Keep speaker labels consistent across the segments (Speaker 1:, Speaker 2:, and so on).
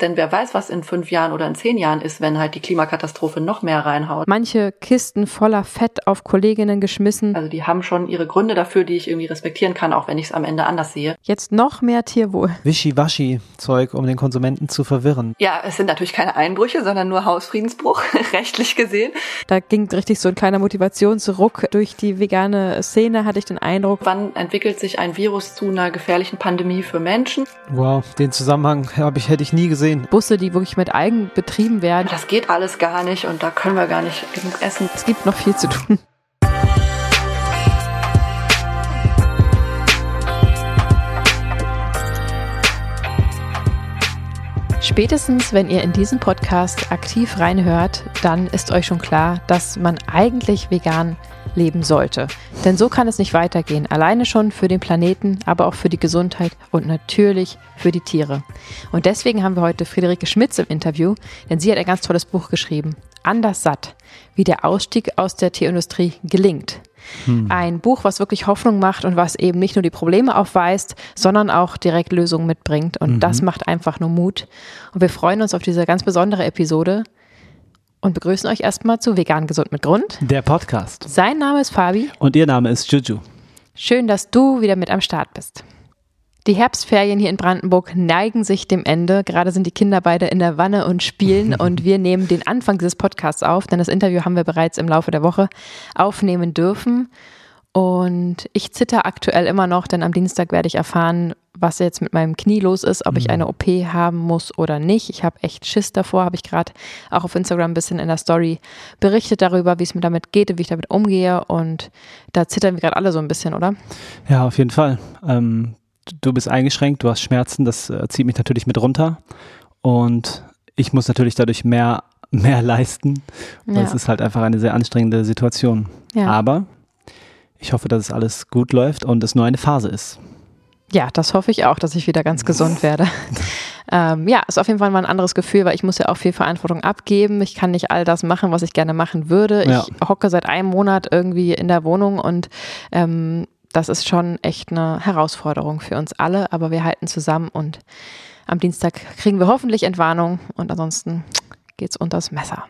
Speaker 1: Denn wer weiß, was in fünf Jahren oder in zehn Jahren ist, wenn halt die Klimakatastrophe noch mehr reinhaut.
Speaker 2: Manche Kisten voller Fett auf Kolleginnen geschmissen.
Speaker 1: Also die haben schon ihre Gründe dafür, die ich irgendwie respektieren kann, auch wenn ich es am Ende anders sehe.
Speaker 2: Jetzt noch mehr Tierwohl.
Speaker 3: Wischiwaschi-Zeug, um den Konsumenten zu verwirren.
Speaker 1: Ja, es sind natürlich keine Einbrüche, sondern nur Hausfriedensbruch, rechtlich gesehen.
Speaker 2: Da ging richtig so ein kleiner Motivationsruck durch die vegane Szene, hatte ich den Eindruck.
Speaker 1: Wann entwickelt sich ein Virus zu einer gefährlichen Pandemie für Menschen?
Speaker 3: Wow, den Zusammenhang ich, hätte ich nie gesehen
Speaker 2: gesehen. Busse, die wirklich mit Algen betrieben werden.
Speaker 1: Das geht alles gar nicht und da können wir gar nicht genug essen.
Speaker 2: Es gibt noch viel zu tun. Spätestens, wenn ihr in diesen Podcast aktiv reinhört, dann ist euch schon klar, dass man eigentlich vegan leben sollte. Denn so kann es nicht weitergehen. Alleine schon für den Planeten, aber auch für die Gesundheit und natürlich für die Tiere. Und deswegen haben wir heute Friederike Schmitz im Interview, denn sie hat ein ganz tolles Buch geschrieben. Anders satt, wie der Ausstieg aus der Tierindustrie gelingt. Hm. Ein Buch, was wirklich Hoffnung macht und was eben nicht nur die Probleme aufweist, sondern auch direkt Lösungen mitbringt. Und mhm. das macht einfach nur Mut. Und wir freuen uns auf diese ganz besondere Episode und begrüßen euch erstmal zu Vegan Gesund mit Grund.
Speaker 3: Der Podcast.
Speaker 2: Sein Name ist Fabi.
Speaker 3: Und ihr Name ist Juju.
Speaker 2: Schön, dass du wieder mit am Start bist. Die Herbstferien hier in Brandenburg neigen sich dem Ende. Gerade sind die Kinder beide in der Wanne und spielen und wir nehmen den Anfang dieses Podcasts auf, denn das Interview haben wir bereits im Laufe der Woche aufnehmen dürfen. Und ich zitter aktuell immer noch, denn am Dienstag werde ich erfahren, was jetzt mit meinem Knie los ist, ob ich mhm. eine OP haben muss oder nicht. Ich habe echt Schiss davor, habe ich gerade auch auf Instagram ein bisschen in der Story berichtet darüber, wie es mir damit geht, wie ich damit umgehe. Und da zittern wir gerade alle so ein bisschen, oder?
Speaker 3: Ja, auf jeden Fall. Ähm, du bist eingeschränkt, du hast Schmerzen, das äh, zieht mich natürlich mit runter. Und ich muss natürlich dadurch mehr, mehr leisten. Ja. Das ist halt einfach eine sehr anstrengende Situation. Ja. Aber ich hoffe, dass es alles gut läuft und es nur eine Phase ist.
Speaker 2: Ja, das hoffe ich auch, dass ich wieder ganz gesund werde. ähm, ja, ist auf jeden Fall mal ein anderes Gefühl, weil ich muss ja auch viel Verantwortung abgeben. Ich kann nicht all das machen, was ich gerne machen würde. Ja. Ich hocke seit einem Monat irgendwie in der Wohnung und ähm, das ist schon echt eine Herausforderung für uns alle, aber wir halten zusammen und am Dienstag kriegen wir hoffentlich Entwarnung und ansonsten geht's unters Messer.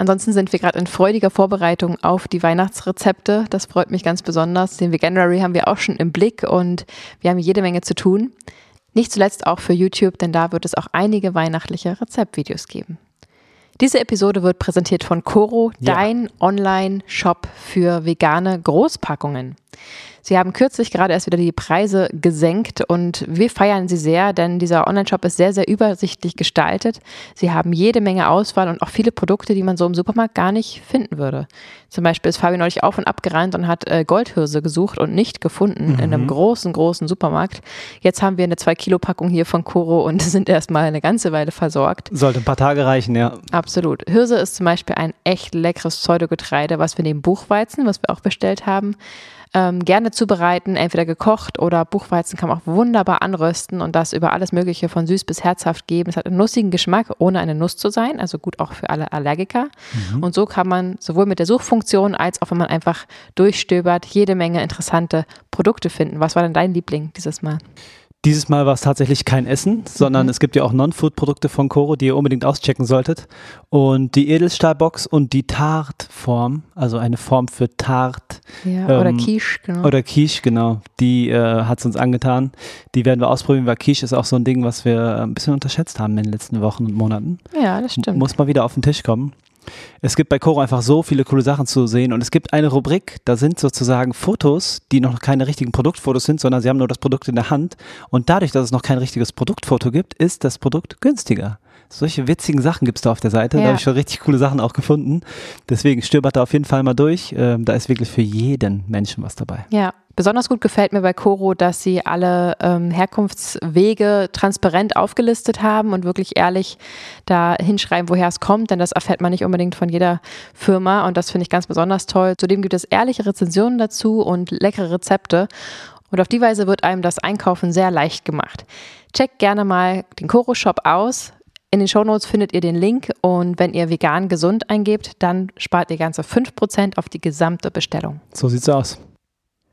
Speaker 2: Ansonsten sind wir gerade in freudiger Vorbereitung auf die Weihnachtsrezepte. Das freut mich ganz besonders. Den Veganuary haben wir auch schon im Blick und wir haben jede Menge zu tun. Nicht zuletzt auch für YouTube, denn da wird es auch einige weihnachtliche Rezeptvideos geben. Diese Episode wird präsentiert von Coro, ja. dein Online-Shop für vegane Großpackungen. Sie haben kürzlich gerade erst wieder die Preise gesenkt und wir feiern sie sehr, denn dieser Online-Shop ist sehr, sehr übersichtlich gestaltet. Sie haben jede Menge Auswahl und auch viele Produkte, die man so im Supermarkt gar nicht finden würde. Zum Beispiel ist Fabi neulich auf und ab gerannt und hat äh, Goldhirse gesucht und nicht gefunden mhm. in einem mhm. großen, großen Supermarkt. Jetzt haben wir eine 2-Kilo-Packung hier von Koro und sind erstmal eine ganze Weile versorgt.
Speaker 3: Sollte ein paar Tage reichen, ja.
Speaker 2: Absolut. Hirse ist zum Beispiel ein echt leckeres Pseudogetreide, was wir neben Buchweizen, was wir auch bestellt haben, ähm, gerne zubereiten, entweder gekocht oder Buchweizen kann man auch wunderbar anrösten und das über alles Mögliche von süß bis herzhaft geben. Es hat einen nussigen Geschmack, ohne eine Nuss zu sein, also gut auch für alle Allergiker. Mhm. Und so kann man sowohl mit der Suchfunktion als auch wenn man einfach durchstöbert, jede Menge interessante Produkte finden. Was war denn dein Liebling dieses Mal?
Speaker 3: Dieses Mal war es tatsächlich kein Essen, sondern mhm. es gibt ja auch Non-Food-Produkte von Coro, die ihr unbedingt auschecken solltet. Und die Edelstahlbox und die Tart-Form, also eine Form für Tart.
Speaker 2: Ja, ähm, oder Quiche,
Speaker 3: genau. Oder Quiche, genau. Die äh, hat es uns angetan. Die werden wir ausprobieren, weil Quiche ist auch so ein Ding, was wir ein bisschen unterschätzt haben in den letzten Wochen und Monaten.
Speaker 2: Ja, das stimmt.
Speaker 3: Muss mal wieder auf den Tisch kommen. Es gibt bei Coro einfach so viele coole Sachen zu sehen und es gibt eine Rubrik, da sind sozusagen Fotos, die noch keine richtigen Produktfotos sind, sondern sie haben nur das Produkt in der Hand und dadurch, dass es noch kein richtiges Produktfoto gibt, ist das Produkt günstiger. Solche witzigen Sachen gibt es da auf der Seite. Ja. Da habe ich schon richtig coole Sachen auch gefunden. Deswegen stöbert da auf jeden Fall mal durch. Ähm, da ist wirklich für jeden Menschen was dabei.
Speaker 2: Ja, besonders gut gefällt mir bei Coro, dass sie alle ähm, Herkunftswege transparent aufgelistet haben und wirklich ehrlich da hinschreiben, woher es kommt, denn das erfährt man nicht unbedingt von jeder Firma und das finde ich ganz besonders toll. Zudem gibt es ehrliche Rezensionen dazu und leckere Rezepte. Und auf die Weise wird einem das Einkaufen sehr leicht gemacht. Checkt gerne mal den Coro Shop aus. In den Shownotes findet ihr den Link und wenn ihr vegan gesund eingebt, dann spart ihr ganze 5% auf die gesamte Bestellung.
Speaker 3: So sieht's aus.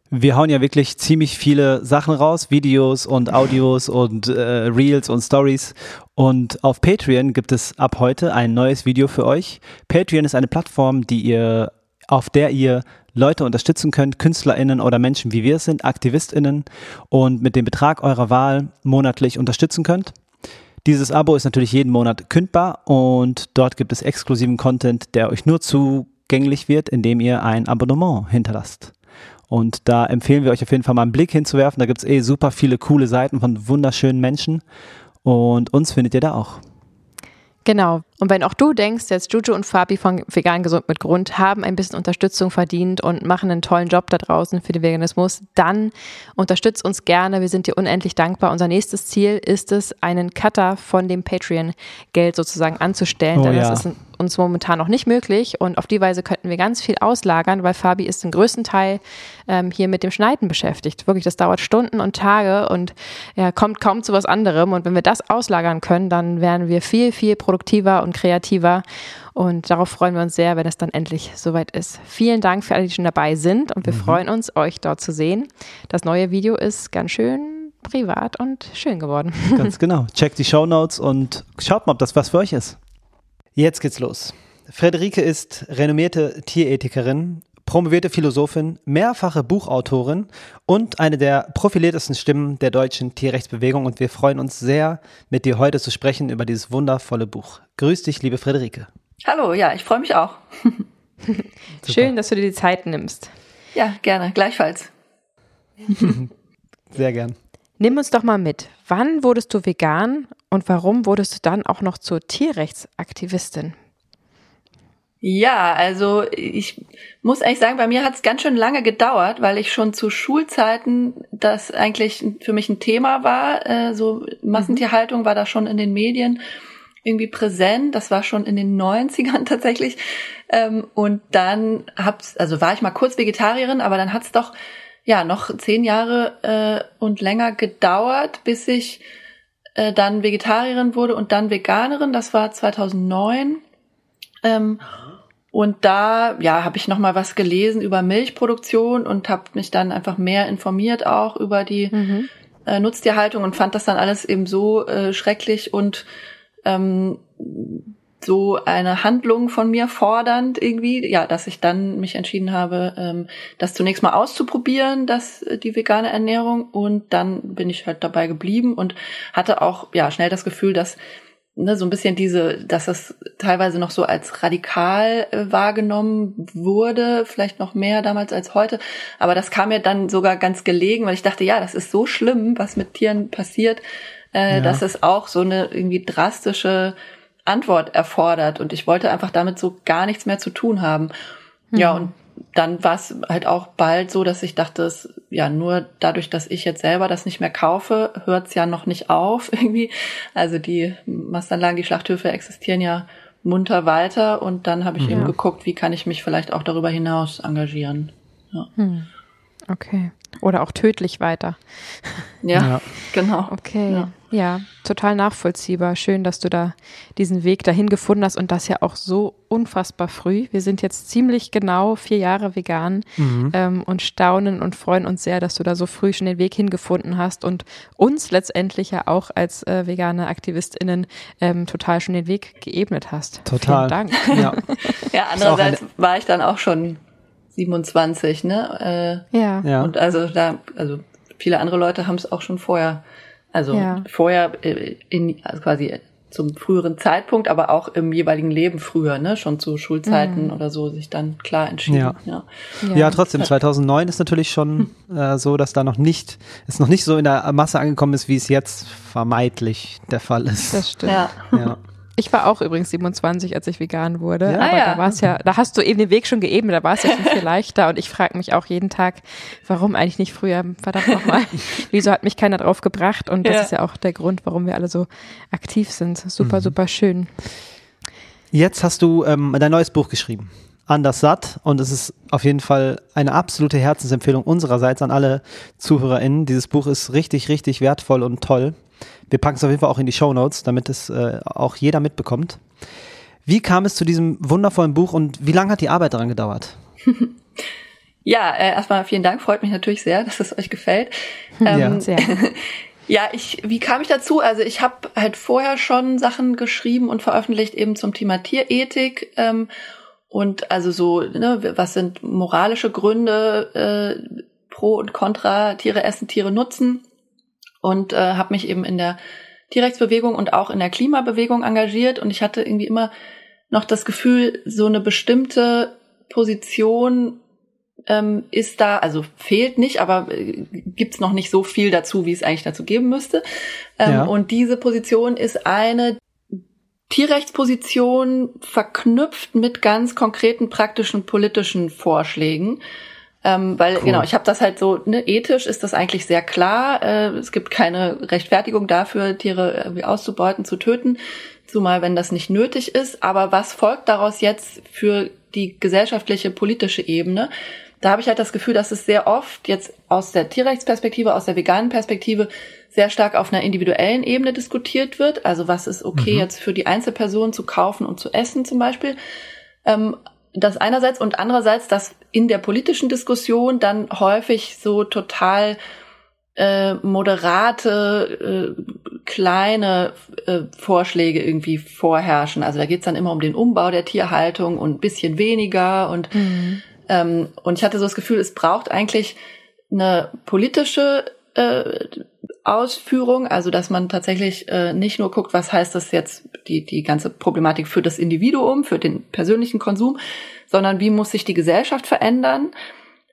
Speaker 3: Wir hauen ja wirklich ziemlich viele Sachen raus, Videos und Audios und äh, Reels und Stories. Und auf Patreon gibt es ab heute ein neues Video für euch. Patreon ist eine Plattform, die ihr, auf der ihr Leute unterstützen könnt, KünstlerInnen oder Menschen wie wir es sind, AktivistInnen und mit dem Betrag eurer Wahl monatlich unterstützen könnt. Dieses Abo ist natürlich jeden Monat kündbar und dort gibt es exklusiven Content, der euch nur zugänglich wird, indem ihr ein Abonnement hinterlasst. Und da empfehlen wir euch auf jeden Fall mal einen Blick hinzuwerfen. Da gibt es eh super viele coole Seiten von wunderschönen Menschen. Und uns findet ihr da auch.
Speaker 2: Genau. Und wenn auch du denkst, jetzt Juju und Fabi von Vegan Gesund mit Grund haben ein bisschen Unterstützung verdient und machen einen tollen Job da draußen für den Veganismus, dann unterstützt uns gerne. Wir sind dir unendlich dankbar. Unser nächstes Ziel ist es, einen Cutter von dem Patreon-Geld sozusagen anzustellen. Oh, denn ja. das ist uns momentan noch nicht möglich und auf die Weise könnten wir ganz viel auslagern, weil Fabi ist den größten Teil ähm, hier mit dem Schneiden beschäftigt. Wirklich, das dauert Stunden und Tage und ja, kommt kaum zu was anderem. Und wenn wir das auslagern können, dann wären wir viel, viel produktiver und kreativer. Und darauf freuen wir uns sehr, wenn es dann endlich soweit ist. Vielen Dank für alle, die schon dabei sind und wir mhm. freuen uns, euch dort zu sehen. Das neue Video ist ganz schön privat und schön geworden.
Speaker 3: Ganz genau. Checkt die Show Notes und schaut mal, ob das was für euch ist. Jetzt geht's los. Frederike ist renommierte Tierethikerin, promovierte Philosophin, mehrfache Buchautorin und eine der profiliertesten Stimmen der deutschen Tierrechtsbewegung. Und wir freuen uns sehr, mit dir heute zu sprechen über dieses wundervolle Buch. Grüß dich, liebe Frederike.
Speaker 1: Hallo, ja, ich freue mich auch.
Speaker 2: Schön, dass du dir die Zeit nimmst.
Speaker 1: Ja, gerne, gleichfalls.
Speaker 3: Sehr gern.
Speaker 2: Nimm uns doch mal mit. Wann wurdest du vegan und warum wurdest du dann auch noch zur Tierrechtsaktivistin?
Speaker 1: Ja, also ich muss eigentlich sagen, bei mir hat es ganz schön lange gedauert, weil ich schon zu Schulzeiten das eigentlich für mich ein Thema war. Äh, so Massentierhaltung war da schon in den Medien irgendwie präsent. Das war schon in den 90ern tatsächlich. Ähm, und dann hab's, also war ich mal kurz Vegetarierin, aber dann hat's doch ja noch zehn Jahre äh, und länger gedauert, bis ich äh, dann Vegetarierin wurde und dann Veganerin. Das war 2009. Ähm, und da, ja, habe ich noch mal was gelesen über Milchproduktion und habe mich dann einfach mehr informiert auch über die mhm. äh, Nutztierhaltung und fand das dann alles eben so äh, schrecklich und ähm, so eine Handlung von mir fordernd irgendwie, ja, dass ich dann mich entschieden habe, ähm, das zunächst mal auszuprobieren, dass äh, die vegane Ernährung und dann bin ich halt dabei geblieben und hatte auch ja schnell das Gefühl, dass ne, so ein bisschen diese, dass es teilweise noch so als radikal äh, wahrgenommen wurde, vielleicht noch mehr damals als heute. Aber das kam mir dann sogar ganz gelegen, weil ich dachte, ja, das ist so schlimm, was mit Tieren passiert, äh, ja. dass es auch so eine irgendwie drastische Antwort erfordert. Und ich wollte einfach damit so gar nichts mehr zu tun haben. Mhm. Ja, und dann war es halt auch bald so, dass ich dachte, es, ja, nur dadurch, dass ich jetzt selber das nicht mehr kaufe, hört es ja noch nicht auf irgendwie. Also die Mastanlagen, die Schlachthöfe existieren ja munter weiter und dann habe ich ja. eben geguckt, wie kann ich mich vielleicht auch darüber hinaus engagieren. Ja. Hm.
Speaker 2: Okay. Oder auch tödlich weiter.
Speaker 1: Ja, ja. genau.
Speaker 2: Okay. Ja. ja. total nachvollziehbar. Schön, dass du da diesen Weg dahin gefunden hast und das ja auch so unfassbar früh. Wir sind jetzt ziemlich genau vier Jahre vegan mhm. ähm, und staunen und freuen uns sehr, dass du da so früh schon den Weg hingefunden hast und uns letztendlich ja auch als äh, vegane AktivistInnen ähm, total schon den Weg geebnet hast.
Speaker 3: Total.
Speaker 2: Vielen Dank.
Speaker 1: Ja, ja andererseits war ich dann auch schon 27, ne?
Speaker 2: Äh, ja.
Speaker 1: ja. Und also da, also viele andere Leute haben es auch schon vorher, also ja. vorher äh, in, also quasi zum früheren Zeitpunkt, aber auch im jeweiligen Leben früher, ne, schon zu Schulzeiten mhm. oder so, sich dann klar entschieden.
Speaker 3: Ja, ja. ja trotzdem, 2009 ist natürlich schon äh, so, dass da noch nicht, es noch nicht so in der Masse angekommen ist, wie es jetzt vermeintlich der Fall ist.
Speaker 2: Das stimmt. Ja. ja. Ich war auch übrigens 27, als ich vegan wurde. Ja, aber ja. da war es ja, da hast du eben den Weg schon geebnet, da war es ja schon viel leichter. Und ich frage mich auch jeden Tag, warum eigentlich nicht früher? Verdammt nochmal. Wieso hat mich keiner drauf gebracht? Und das ja. ist ja auch der Grund, warum wir alle so aktiv sind. Super, mhm. super schön.
Speaker 3: Jetzt hast du ähm, dein neues Buch geschrieben. Anders satt und es ist auf jeden Fall eine absolute Herzensempfehlung unsererseits an alle ZuhörerInnen. Dieses Buch ist richtig, richtig wertvoll und toll. Wir packen es auf jeden Fall auch in die Show Notes, damit es äh, auch jeder mitbekommt. Wie kam es zu diesem wundervollen Buch und wie lange hat die Arbeit daran gedauert?
Speaker 1: Ja, äh, erstmal vielen Dank. Freut mich natürlich sehr, dass es euch gefällt.
Speaker 2: Ähm, ja, sehr.
Speaker 1: Ja, ich, wie kam ich dazu? Also ich habe halt vorher schon Sachen geschrieben und veröffentlicht eben zum Thema Tierethik ähm, und also so, ne, was sind moralische Gründe äh, pro und contra Tiere essen, Tiere nutzen und äh, habe mich eben in der Tierrechtsbewegung und auch in der Klimabewegung engagiert und ich hatte irgendwie immer noch das Gefühl, so eine bestimmte Position ähm, ist da, also fehlt nicht, aber äh, gibt's noch nicht so viel dazu, wie es eigentlich dazu geben müsste. Ähm, ja. Und diese Position ist eine Tierrechtsposition verknüpft mit ganz konkreten praktischen politischen Vorschlägen. Ähm, weil, cool. genau, ich habe das halt so, ne, ethisch ist das eigentlich sehr klar. Äh, es gibt keine Rechtfertigung dafür, Tiere irgendwie auszubeuten, zu töten, zumal wenn das nicht nötig ist. Aber was folgt daraus jetzt für die gesellschaftliche, politische Ebene? da habe ich halt das Gefühl, dass es sehr oft jetzt aus der Tierrechtsperspektive, aus der veganen Perspektive sehr stark auf einer individuellen Ebene diskutiert wird. Also was ist okay mhm. jetzt für die Einzelperson zu kaufen und zu essen zum Beispiel. Ähm, das einerseits und andererseits, dass in der politischen Diskussion dann häufig so total äh, moderate, äh, kleine äh, Vorschläge irgendwie vorherrschen. Also da geht's dann immer um den Umbau der Tierhaltung und ein bisschen weniger und mhm. Ähm, und ich hatte so das Gefühl, es braucht eigentlich eine politische äh, Ausführung, also dass man tatsächlich äh, nicht nur guckt, was heißt das jetzt die die ganze Problematik für das Individuum, für den persönlichen Konsum, sondern wie muss sich die Gesellschaft verändern,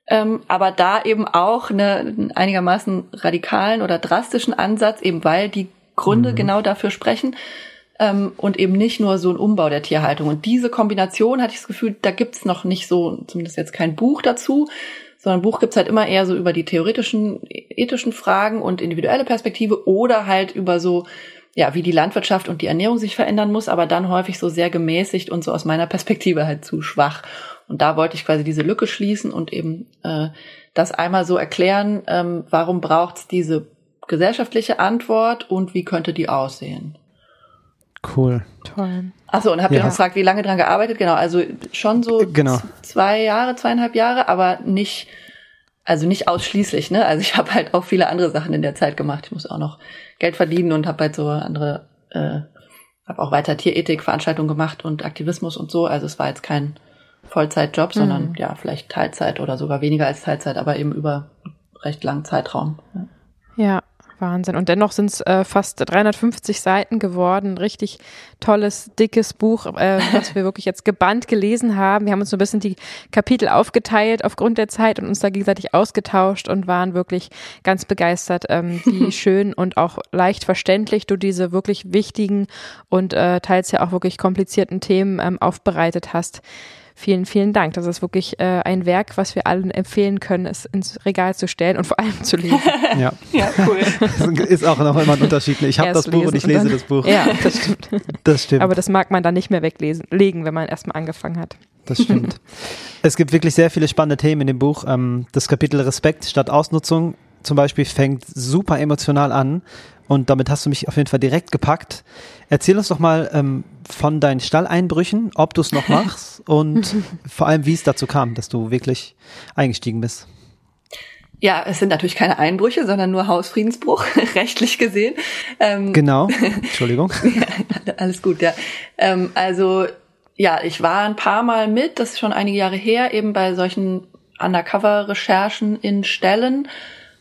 Speaker 1: ähm, aber da eben auch eine, einen einigermaßen radikalen oder drastischen Ansatz, eben weil die Gründe mhm. genau dafür sprechen, ähm, und eben nicht nur so ein Umbau der Tierhaltung. Und diese Kombination hatte ich das Gefühl, da gibt's noch nicht so, zumindest jetzt kein Buch dazu, sondern ein Buch gibt's halt immer eher so über die theoretischen, ethischen Fragen und individuelle Perspektive oder halt über so, ja, wie die Landwirtschaft und die Ernährung sich verändern muss, aber dann häufig so sehr gemäßigt und so aus meiner Perspektive halt zu schwach. Und da wollte ich quasi diese Lücke schließen und eben äh, das einmal so erklären, ähm, warum braucht's diese gesellschaftliche Antwort und wie könnte die aussehen.
Speaker 3: Cool.
Speaker 2: Toll.
Speaker 1: Achso, und habt ihr ja. gefragt, wie lange dran gearbeitet? Genau, also schon so
Speaker 3: genau.
Speaker 1: zwei Jahre, zweieinhalb Jahre, aber nicht, also nicht ausschließlich, ne? Also ich habe halt auch viele andere Sachen in der Zeit gemacht. Ich muss auch noch Geld verdienen und habe halt so andere, äh, habe auch weiter Tierethik-Veranstaltungen gemacht und Aktivismus und so. Also es war jetzt kein Vollzeitjob, sondern mhm. ja, vielleicht Teilzeit oder sogar weniger als Teilzeit, aber eben über recht langen Zeitraum.
Speaker 2: Ja. ja. Wahnsinn. Und dennoch sind es äh, fast 350 Seiten geworden. Richtig tolles, dickes Buch, äh, was wir wirklich jetzt gebannt gelesen haben. Wir haben uns so ein bisschen die Kapitel aufgeteilt aufgrund der Zeit und uns da gegenseitig ausgetauscht und waren wirklich ganz begeistert, ähm, wie schön und auch leicht verständlich du diese wirklich wichtigen und äh, teils ja auch wirklich komplizierten Themen ähm, aufbereitet hast. Vielen, vielen Dank. Das ist wirklich äh, ein Werk, was wir allen empfehlen können, es ins Regal zu stellen und vor allem zu lesen.
Speaker 3: ja. ja, cool. Das ist auch noch immer ein Unterschied. Ich habe das Buch und ich lese dann, das Buch.
Speaker 2: Ja, das stimmt.
Speaker 3: Das stimmt.
Speaker 2: Aber das mag man dann nicht mehr weglesen, legen, wenn man erstmal angefangen hat.
Speaker 3: Das stimmt. es gibt wirklich sehr viele spannende Themen in dem Buch. Ähm, das Kapitel Respekt statt Ausnutzung zum Beispiel fängt super emotional an und damit hast du mich auf jeden Fall direkt gepackt. Erzähl uns doch mal ähm, von deinen Stalleinbrüchen, ob du es noch machst und vor allem, wie es dazu kam, dass du wirklich eingestiegen bist.
Speaker 1: Ja, es sind natürlich keine Einbrüche, sondern nur Hausfriedensbruch, rechtlich gesehen.
Speaker 3: Ähm, genau, Entschuldigung.
Speaker 1: ja, alles gut, ja. Ähm, also, ja, ich war ein paar Mal mit, das ist schon einige Jahre her, eben bei solchen Undercover-Recherchen in Stellen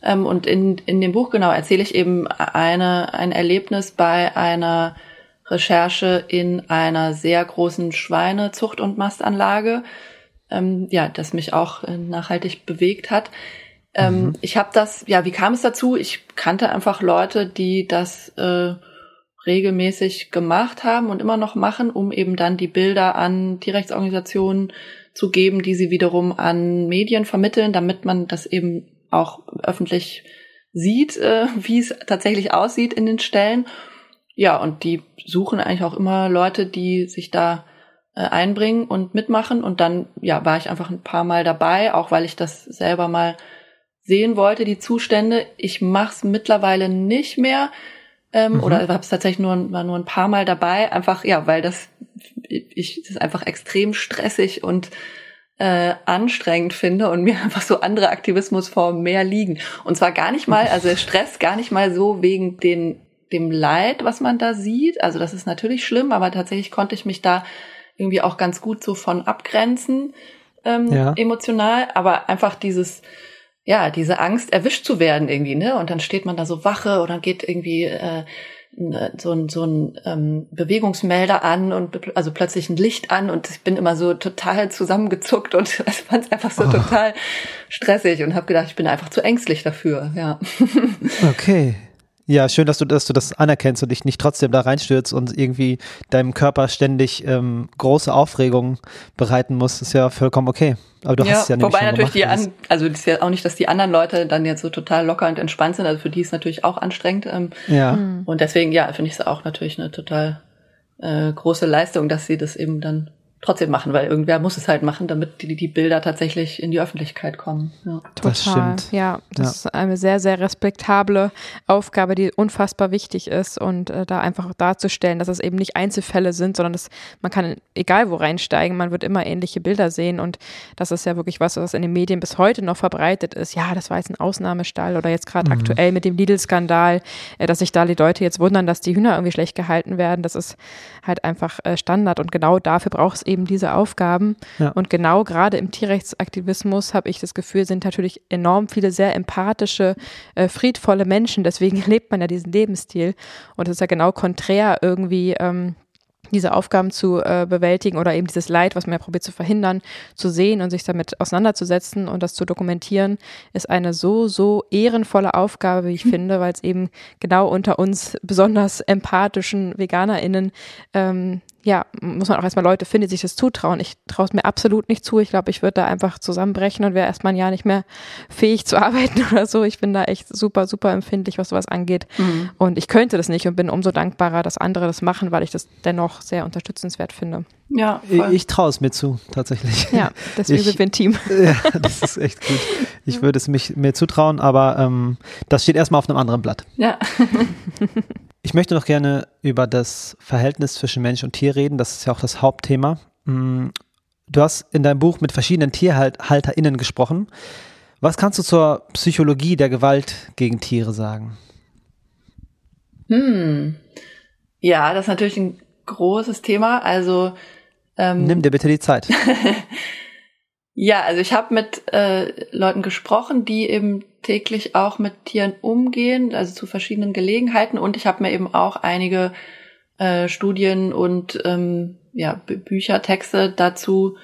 Speaker 1: ähm, und in, in dem Buch genau erzähle ich eben eine, ein Erlebnis bei einer Recherche in einer sehr großen Schweinezucht- und Mastanlage, ähm, ja, das mich auch äh, nachhaltig bewegt hat. Ähm, mhm. Ich habe das, ja, wie kam es dazu? Ich kannte einfach Leute, die das äh, regelmäßig gemacht haben und immer noch machen, um eben dann die Bilder an Tierrechtsorganisationen zu geben, die sie wiederum an Medien vermitteln, damit man das eben auch öffentlich sieht, äh, wie es tatsächlich aussieht in den Stellen. Ja, und die suchen eigentlich auch immer Leute, die sich da äh, einbringen und mitmachen. Und dann, ja, war ich einfach ein paar Mal dabei, auch weil ich das selber mal sehen wollte, die Zustände. Ich mache es mittlerweile nicht mehr. Ähm, mhm. Oder habe es tatsächlich nur, war nur ein paar Mal dabei, einfach, ja, weil das, ich, das ist einfach extrem stressig und äh, anstrengend finde und mir einfach so andere Aktivismusformen mehr liegen. Und zwar gar nicht mal, also Stress gar nicht mal so wegen den, dem Leid, was man da sieht. Also das ist natürlich schlimm, aber tatsächlich konnte ich mich da irgendwie auch ganz gut so von abgrenzen, ähm, ja. emotional. Aber einfach dieses, ja, diese Angst, erwischt zu werden irgendwie, ne? Und dann steht man da so Wache oder geht irgendwie äh, so ein, so ein ähm, Bewegungsmelder an und also plötzlich ein Licht an und ich bin immer so total zusammengezuckt und fand es einfach so oh. total stressig und habe gedacht, ich bin einfach zu ängstlich dafür, ja.
Speaker 3: Okay. Ja, schön, dass du, dass du das anerkennst und dich nicht trotzdem da reinstürzt und irgendwie deinem Körper ständig ähm, große Aufregung bereiten musst. Das ist ja vollkommen okay. Aber du ja, hast es ja nicht
Speaker 1: Wobei natürlich gemacht, die an, also das ist ja auch nicht, dass die anderen Leute dann jetzt so total locker und entspannt sind. Also für die ist natürlich auch anstrengend. Ähm, ja. Und deswegen, ja, finde ich es auch natürlich eine total äh, große Leistung, dass sie das eben dann trotzdem machen, weil irgendwer muss es halt machen, damit die, die Bilder tatsächlich in die Öffentlichkeit kommen. Ja.
Speaker 2: Total. Das stimmt. Ja, das ja. ist eine sehr, sehr respektable Aufgabe, die unfassbar wichtig ist und äh, da einfach darzustellen, dass es eben nicht Einzelfälle sind, sondern dass man kann egal wo reinsteigen, man wird immer ähnliche Bilder sehen und das ist ja wirklich was, was in den Medien bis heute noch verbreitet ist. Ja, das war jetzt ein Ausnahmestall oder jetzt gerade mhm. aktuell mit dem Lidl-Skandal, äh, dass sich da die Leute jetzt wundern, dass die Hühner irgendwie schlecht gehalten werden. Das ist halt einfach äh, Standard und genau dafür braucht es eben eben diese Aufgaben. Ja. Und genau gerade im Tierrechtsaktivismus habe ich das Gefühl, sind natürlich enorm viele sehr empathische, äh, friedvolle Menschen. Deswegen lebt man ja diesen Lebensstil. Und es ist ja genau konträr irgendwie. Ähm, diese Aufgaben zu äh, bewältigen oder eben dieses Leid, was man ja probiert zu verhindern, zu sehen und sich damit auseinanderzusetzen und das zu dokumentieren, ist eine so, so ehrenvolle Aufgabe, wie ich finde, weil es eben genau unter uns besonders empathischen VeganerInnen ähm, ja, muss man auch erstmal Leute finden, die sich das zutrauen. Ich traue es mir absolut nicht zu. Ich glaube, ich würde da einfach zusammenbrechen und wäre erstmal ein Jahr nicht mehr fähig zu arbeiten oder so. Ich bin da echt super, super empfindlich, was sowas angeht. Mhm. Und ich könnte das nicht und bin umso dankbarer, dass andere das machen, weil ich das dennoch sehr unterstützenswert finde.
Speaker 3: Ja, voll. ich, ich traue es mir zu, tatsächlich.
Speaker 2: Ja, deswegen ich, sind wir ein Team.
Speaker 3: Ja, das ist echt gut. Ich würde es mich mir zutrauen, aber ähm, das steht erstmal auf einem anderen Blatt.
Speaker 1: Ja.
Speaker 3: Ich möchte noch gerne über das Verhältnis zwischen Mensch und Tier reden. Das ist ja auch das Hauptthema. Mm, du hast in deinem Buch mit verschiedenen TierhalterInnen gesprochen. Was kannst du zur Psychologie der Gewalt gegen Tiere sagen?
Speaker 1: Hm. Ja, das ist natürlich ein großes Thema. Also
Speaker 3: ähm, nimm dir bitte die Zeit.
Speaker 1: ja, also ich habe mit äh, Leuten gesprochen, die eben täglich auch mit Tieren umgehen, also zu verschiedenen Gelegenheiten. Und ich habe mir eben auch einige äh, Studien und ähm, ja, Bücher, Texte dazu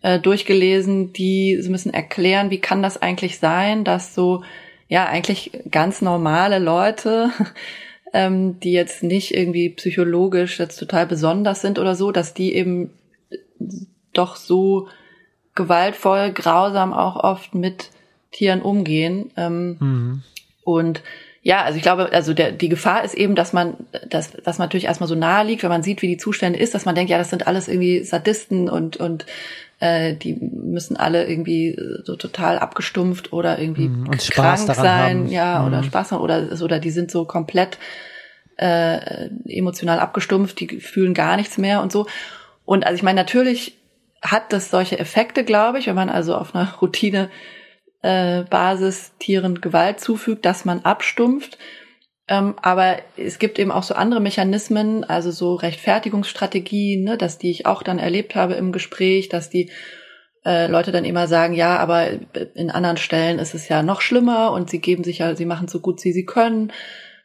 Speaker 1: äh, durchgelesen, die so ein bisschen erklären, wie kann das eigentlich sein, dass so ja eigentlich ganz normale Leute, ähm, die jetzt nicht irgendwie psychologisch jetzt total besonders sind oder so, dass die eben doch so gewaltvoll, grausam auch oft mit Tieren umgehen. Ähm, mhm. Und ja, also ich glaube, also der, die Gefahr ist eben, dass man, das, was man natürlich erstmal so nahe liegt, wenn man sieht, wie die Zustände ist, dass man denkt, ja, das sind alles irgendwie Sadisten und, und äh, die müssen alle irgendwie so total abgestumpft oder irgendwie mhm. und krank sein, haben. ja, mhm. oder Spaß haben oder, oder die sind so komplett äh, emotional abgestumpft, die fühlen gar nichts mehr und so. Und also ich meine, natürlich hat das solche Effekte, glaube ich, wenn man also auf einer Routine äh, Basis Tieren Gewalt zufügt, dass man abstumpft. Ähm, aber es gibt eben auch so andere Mechanismen, also so Rechtfertigungsstrategien, ne, dass die ich auch dann erlebt habe im Gespräch, dass die äh, Leute dann immer sagen, ja, aber in anderen Stellen ist es ja noch schlimmer und sie geben sich ja, sie machen so gut wie sie können.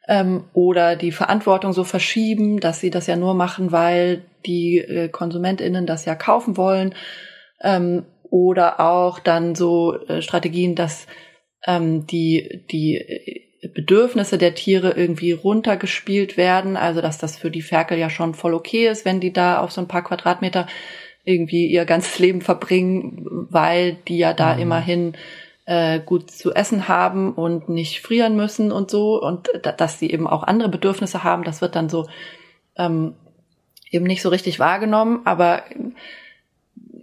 Speaker 1: Ähm, oder die Verantwortung so verschieben, dass sie das ja nur machen, weil die äh, KonsumentInnen das ja kaufen wollen. Ähm, oder auch dann so äh, Strategien, dass ähm, die, die äh, Bedürfnisse der Tiere irgendwie runtergespielt werden, also dass das für die Ferkel ja schon voll okay ist, wenn die da auf so ein paar Quadratmeter irgendwie ihr ganzes Leben verbringen, weil die ja da mhm. immerhin äh, gut zu essen haben und nicht frieren müssen und so und dass sie eben auch andere Bedürfnisse haben, das wird dann so ähm, eben nicht so richtig wahrgenommen, aber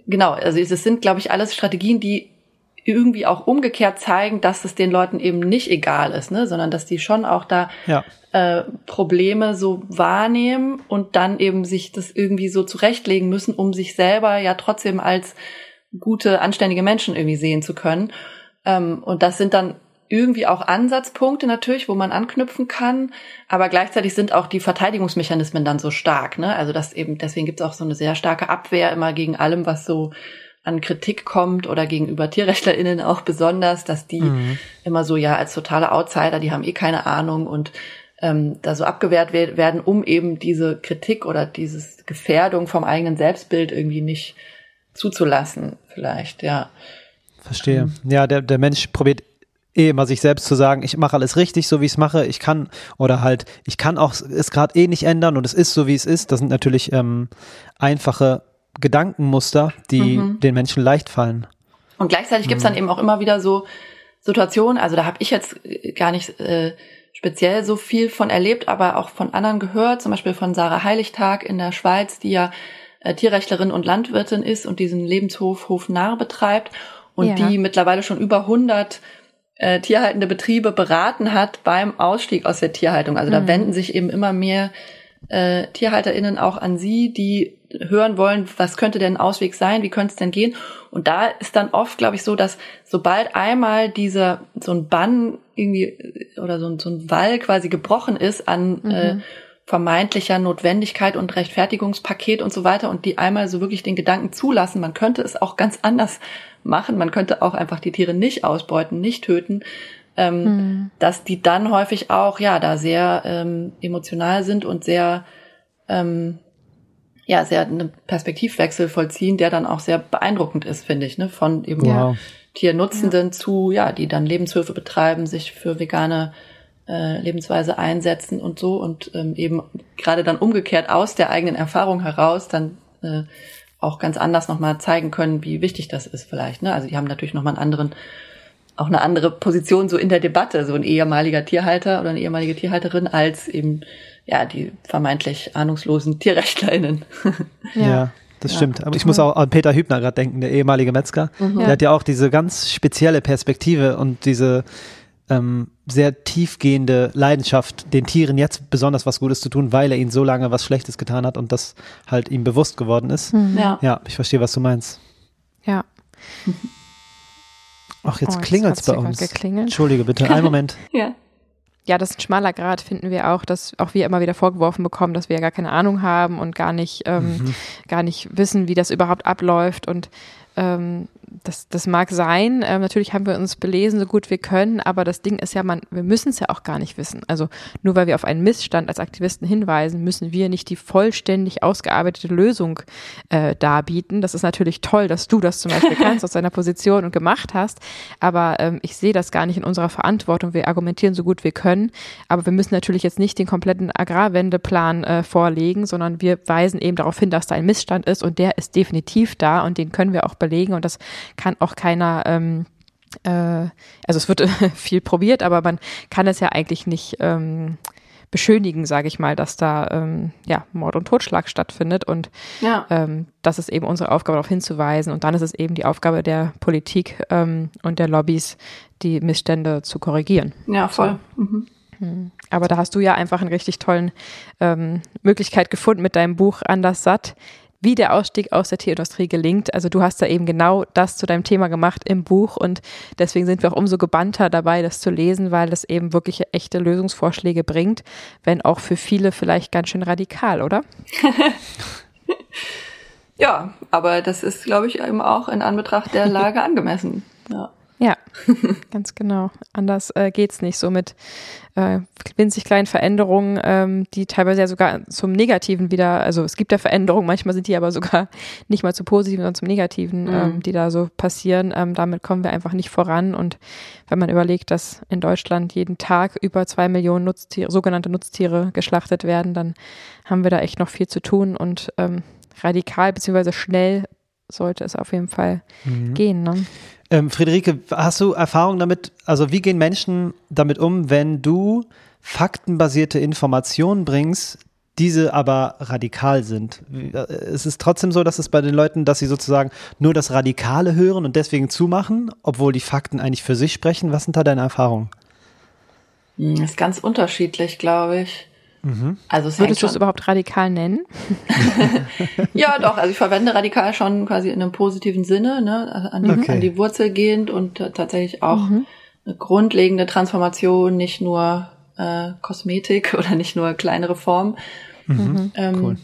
Speaker 1: genau, also es sind, glaube ich, alles Strategien, die irgendwie auch umgekehrt zeigen, dass es den Leuten eben nicht egal ist, ne, sondern dass die schon auch da ja. äh, Probleme so wahrnehmen und dann eben sich das irgendwie so zurechtlegen müssen, um sich selber ja trotzdem als gute, anständige Menschen irgendwie sehen zu können. Ähm, und das sind dann irgendwie auch Ansatzpunkte natürlich, wo man anknüpfen kann, aber gleichzeitig sind auch die Verteidigungsmechanismen dann so stark. Ne? Also das eben, deswegen gibt es auch so eine sehr starke Abwehr immer gegen allem, was so an Kritik kommt oder gegenüber TierrechtlerInnen auch besonders, dass die mhm. immer so ja als totale Outsider, die haben eh keine Ahnung und ähm, da so abgewehrt werden, um eben diese Kritik oder dieses Gefährdung vom eigenen Selbstbild irgendwie nicht zuzulassen, vielleicht, ja.
Speaker 3: Verstehe. Ja, der, der Mensch probiert eh immer sich selbst zu sagen, ich mache alles richtig, so wie ich es mache, ich kann oder halt, ich kann auch es gerade eh nicht ändern und es ist so, wie es ist. Das sind natürlich ähm, einfache Gedankenmuster, die mhm. den Menschen leicht fallen.
Speaker 1: Und gleichzeitig gibt's mhm. dann eben auch immer wieder so Situationen, also da habe ich jetzt gar nicht äh, speziell so viel von erlebt, aber auch von anderen gehört, zum Beispiel von Sarah Heiligtag in der Schweiz, die ja äh, Tierrechtlerin und Landwirtin ist und diesen Lebenshof Hof Narr betreibt und ja. die mittlerweile schon über 100 äh, tierhaltende Betriebe beraten hat beim Ausstieg aus der Tierhaltung. Also da mhm. wenden sich eben immer mehr äh, TierhalterInnen auch an sie, die hören wollen, was könnte denn ein Ausweg sein, wie könnte es denn gehen. Und da ist dann oft, glaube ich, so, dass sobald einmal dieser so ein Bann irgendwie oder so ein, so ein Wall quasi gebrochen ist an mhm. äh, vermeintlicher Notwendigkeit und Rechtfertigungspaket und so weiter und die einmal so wirklich den Gedanken zulassen, man könnte es auch ganz anders machen, man könnte auch einfach die Tiere nicht ausbeuten, nicht töten, ähm, mhm. dass die dann häufig auch ja da sehr ähm, emotional sind und sehr ähm, ja sehr einen Perspektivwechsel vollziehen, der dann auch sehr beeindruckend ist, finde ich, ne, von eben wow. Tiernutzenden ja. zu ja, die dann Lebenshöfe betreiben, sich für vegane äh, Lebensweise einsetzen und so und ähm, eben gerade dann umgekehrt aus der eigenen Erfahrung heraus dann äh, auch ganz anders nochmal zeigen können, wie wichtig das ist vielleicht. Ne? Also die haben natürlich nochmal einen anderen auch eine andere Position so in der Debatte, so ein ehemaliger Tierhalter oder eine ehemalige Tierhalterin als eben ja die vermeintlich ahnungslosen TierrechtlerInnen.
Speaker 3: ja. ja. Das ja. stimmt. Aber ich muss auch an Peter Hübner gerade denken, der ehemalige Metzger. Mhm. Der hat ja auch diese ganz spezielle Perspektive und diese ähm, sehr tiefgehende Leidenschaft, den Tieren jetzt besonders was Gutes zu tun, weil er ihnen so lange was Schlechtes getan hat und das halt ihm bewusst geworden ist.
Speaker 1: Mhm. Ja.
Speaker 3: ja, ich verstehe, was du meinst.
Speaker 2: Ja.
Speaker 3: Ach, jetzt oh, klingelt es bei uns. Geklingelt. Entschuldige bitte, einen Moment.
Speaker 1: ja.
Speaker 2: Ja, das ist ein schmaler Grad, finden wir auch, dass auch wir immer wieder vorgeworfen bekommen, dass wir ja gar keine Ahnung haben und gar nicht, ähm, mhm. gar nicht wissen, wie das überhaupt abläuft. Und ähm, das, das mag sein. Ähm, natürlich haben wir uns belesen, so gut wir können, aber das Ding ist ja, man, wir müssen es ja auch gar nicht wissen. Also nur weil wir auf einen Missstand als Aktivisten hinweisen, müssen wir nicht die vollständig ausgearbeitete Lösung äh, darbieten. Das ist natürlich toll, dass du das zum Beispiel kannst aus deiner Position und gemacht hast. Aber ähm, ich sehe das gar nicht in unserer Verantwortung. Wir argumentieren so gut wir können, aber wir müssen natürlich jetzt nicht den kompletten Agrarwendeplan äh, vorlegen, sondern wir weisen eben darauf hin, dass da ein Missstand ist und der ist definitiv da und den können wir auch belegen und das kann auch keiner ähm, äh, also es wird viel probiert, aber man kann es ja eigentlich nicht ähm, beschönigen, sage ich mal, dass da ähm, ja, Mord und Totschlag stattfindet. Und ja. ähm, das ist eben unsere Aufgabe, darauf hinzuweisen. Und dann ist es eben die Aufgabe der Politik ähm, und der Lobbys, die Missstände zu korrigieren.
Speaker 1: Ja, voll. So. Mhm.
Speaker 2: Hm. Aber da hast du ja einfach eine richtig tollen ähm, Möglichkeit gefunden mit deinem Buch Anders satt, wie der Ausstieg aus der Tierindustrie gelingt. Also du hast da eben genau das zu deinem Thema gemacht im Buch und deswegen sind wir auch umso gebannter dabei, das zu lesen, weil das eben wirklich echte Lösungsvorschläge bringt, wenn auch für viele vielleicht ganz schön radikal, oder?
Speaker 1: ja, aber das ist, glaube ich, eben auch in Anbetracht der Lage angemessen. Ja.
Speaker 2: Ja, ganz genau. Anders äh, geht's nicht. So mit äh, winzig kleinen Veränderungen, ähm, die teilweise ja sogar zum Negativen wieder, also es gibt ja Veränderungen, manchmal sind die aber sogar nicht mal zu positiven, sondern zum Negativen, mhm. ähm, die da so passieren. Ähm, damit kommen wir einfach nicht voran. Und wenn man überlegt, dass in Deutschland jeden Tag über zwei Millionen Nutztiere, sogenannte Nutztiere geschlachtet werden, dann haben wir da echt noch viel zu tun und ähm, radikal beziehungsweise schnell sollte es auf jeden Fall mhm. gehen. Ne?
Speaker 3: Ähm, Friederike, hast du Erfahrung damit, also wie gehen Menschen damit um, wenn du faktenbasierte Informationen bringst, diese aber radikal sind. Äh, es ist trotzdem so, dass es bei den Leuten, dass sie sozusagen nur das Radikale hören und deswegen zumachen, obwohl die Fakten eigentlich für sich sprechen. Was sind da deine Erfahrungen?
Speaker 1: Das hm, ist ganz unterschiedlich, glaube ich.
Speaker 2: Mhm. Also Würdest du es überhaupt radikal nennen?
Speaker 1: ja, doch. Also ich verwende radikal schon quasi in einem positiven Sinne, ne, an die, okay. an die Wurzel gehend und tatsächlich auch mhm. eine grundlegende Transformation, nicht nur äh, Kosmetik oder nicht nur kleine Reformen. Mhm. mhm. Ähm, cool.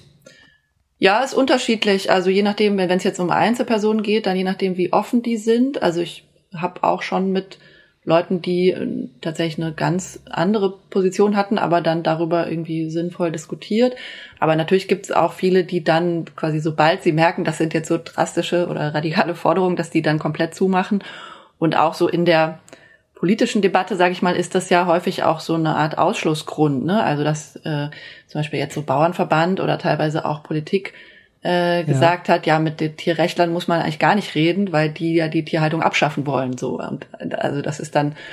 Speaker 1: Ja, ist unterschiedlich. Also je nachdem, wenn es jetzt um Einzelpersonen geht, dann je nachdem, wie offen die sind. Also ich habe auch schon mit Leuten, die äh, tatsächlich eine ganz andere Position hatten, aber dann darüber irgendwie sinnvoll diskutiert. Aber natürlich gibt es auch viele, die dann quasi, sobald sie merken, das sind jetzt so drastische oder radikale Forderungen, dass die dann komplett zumachen. Und auch so in der politischen Debatte, sage ich mal, ist das ja häufig auch so eine Art Ausschlussgrund. Ne? Also dass äh, zum Beispiel jetzt so Bauernverband oder teilweise auch Politik äh, gesagt ja. hat, ja, mit den Tierrechtlern muss man eigentlich gar nicht reden, weil die ja die Tierhaltung abschaffen wollen. So und also das ist dann,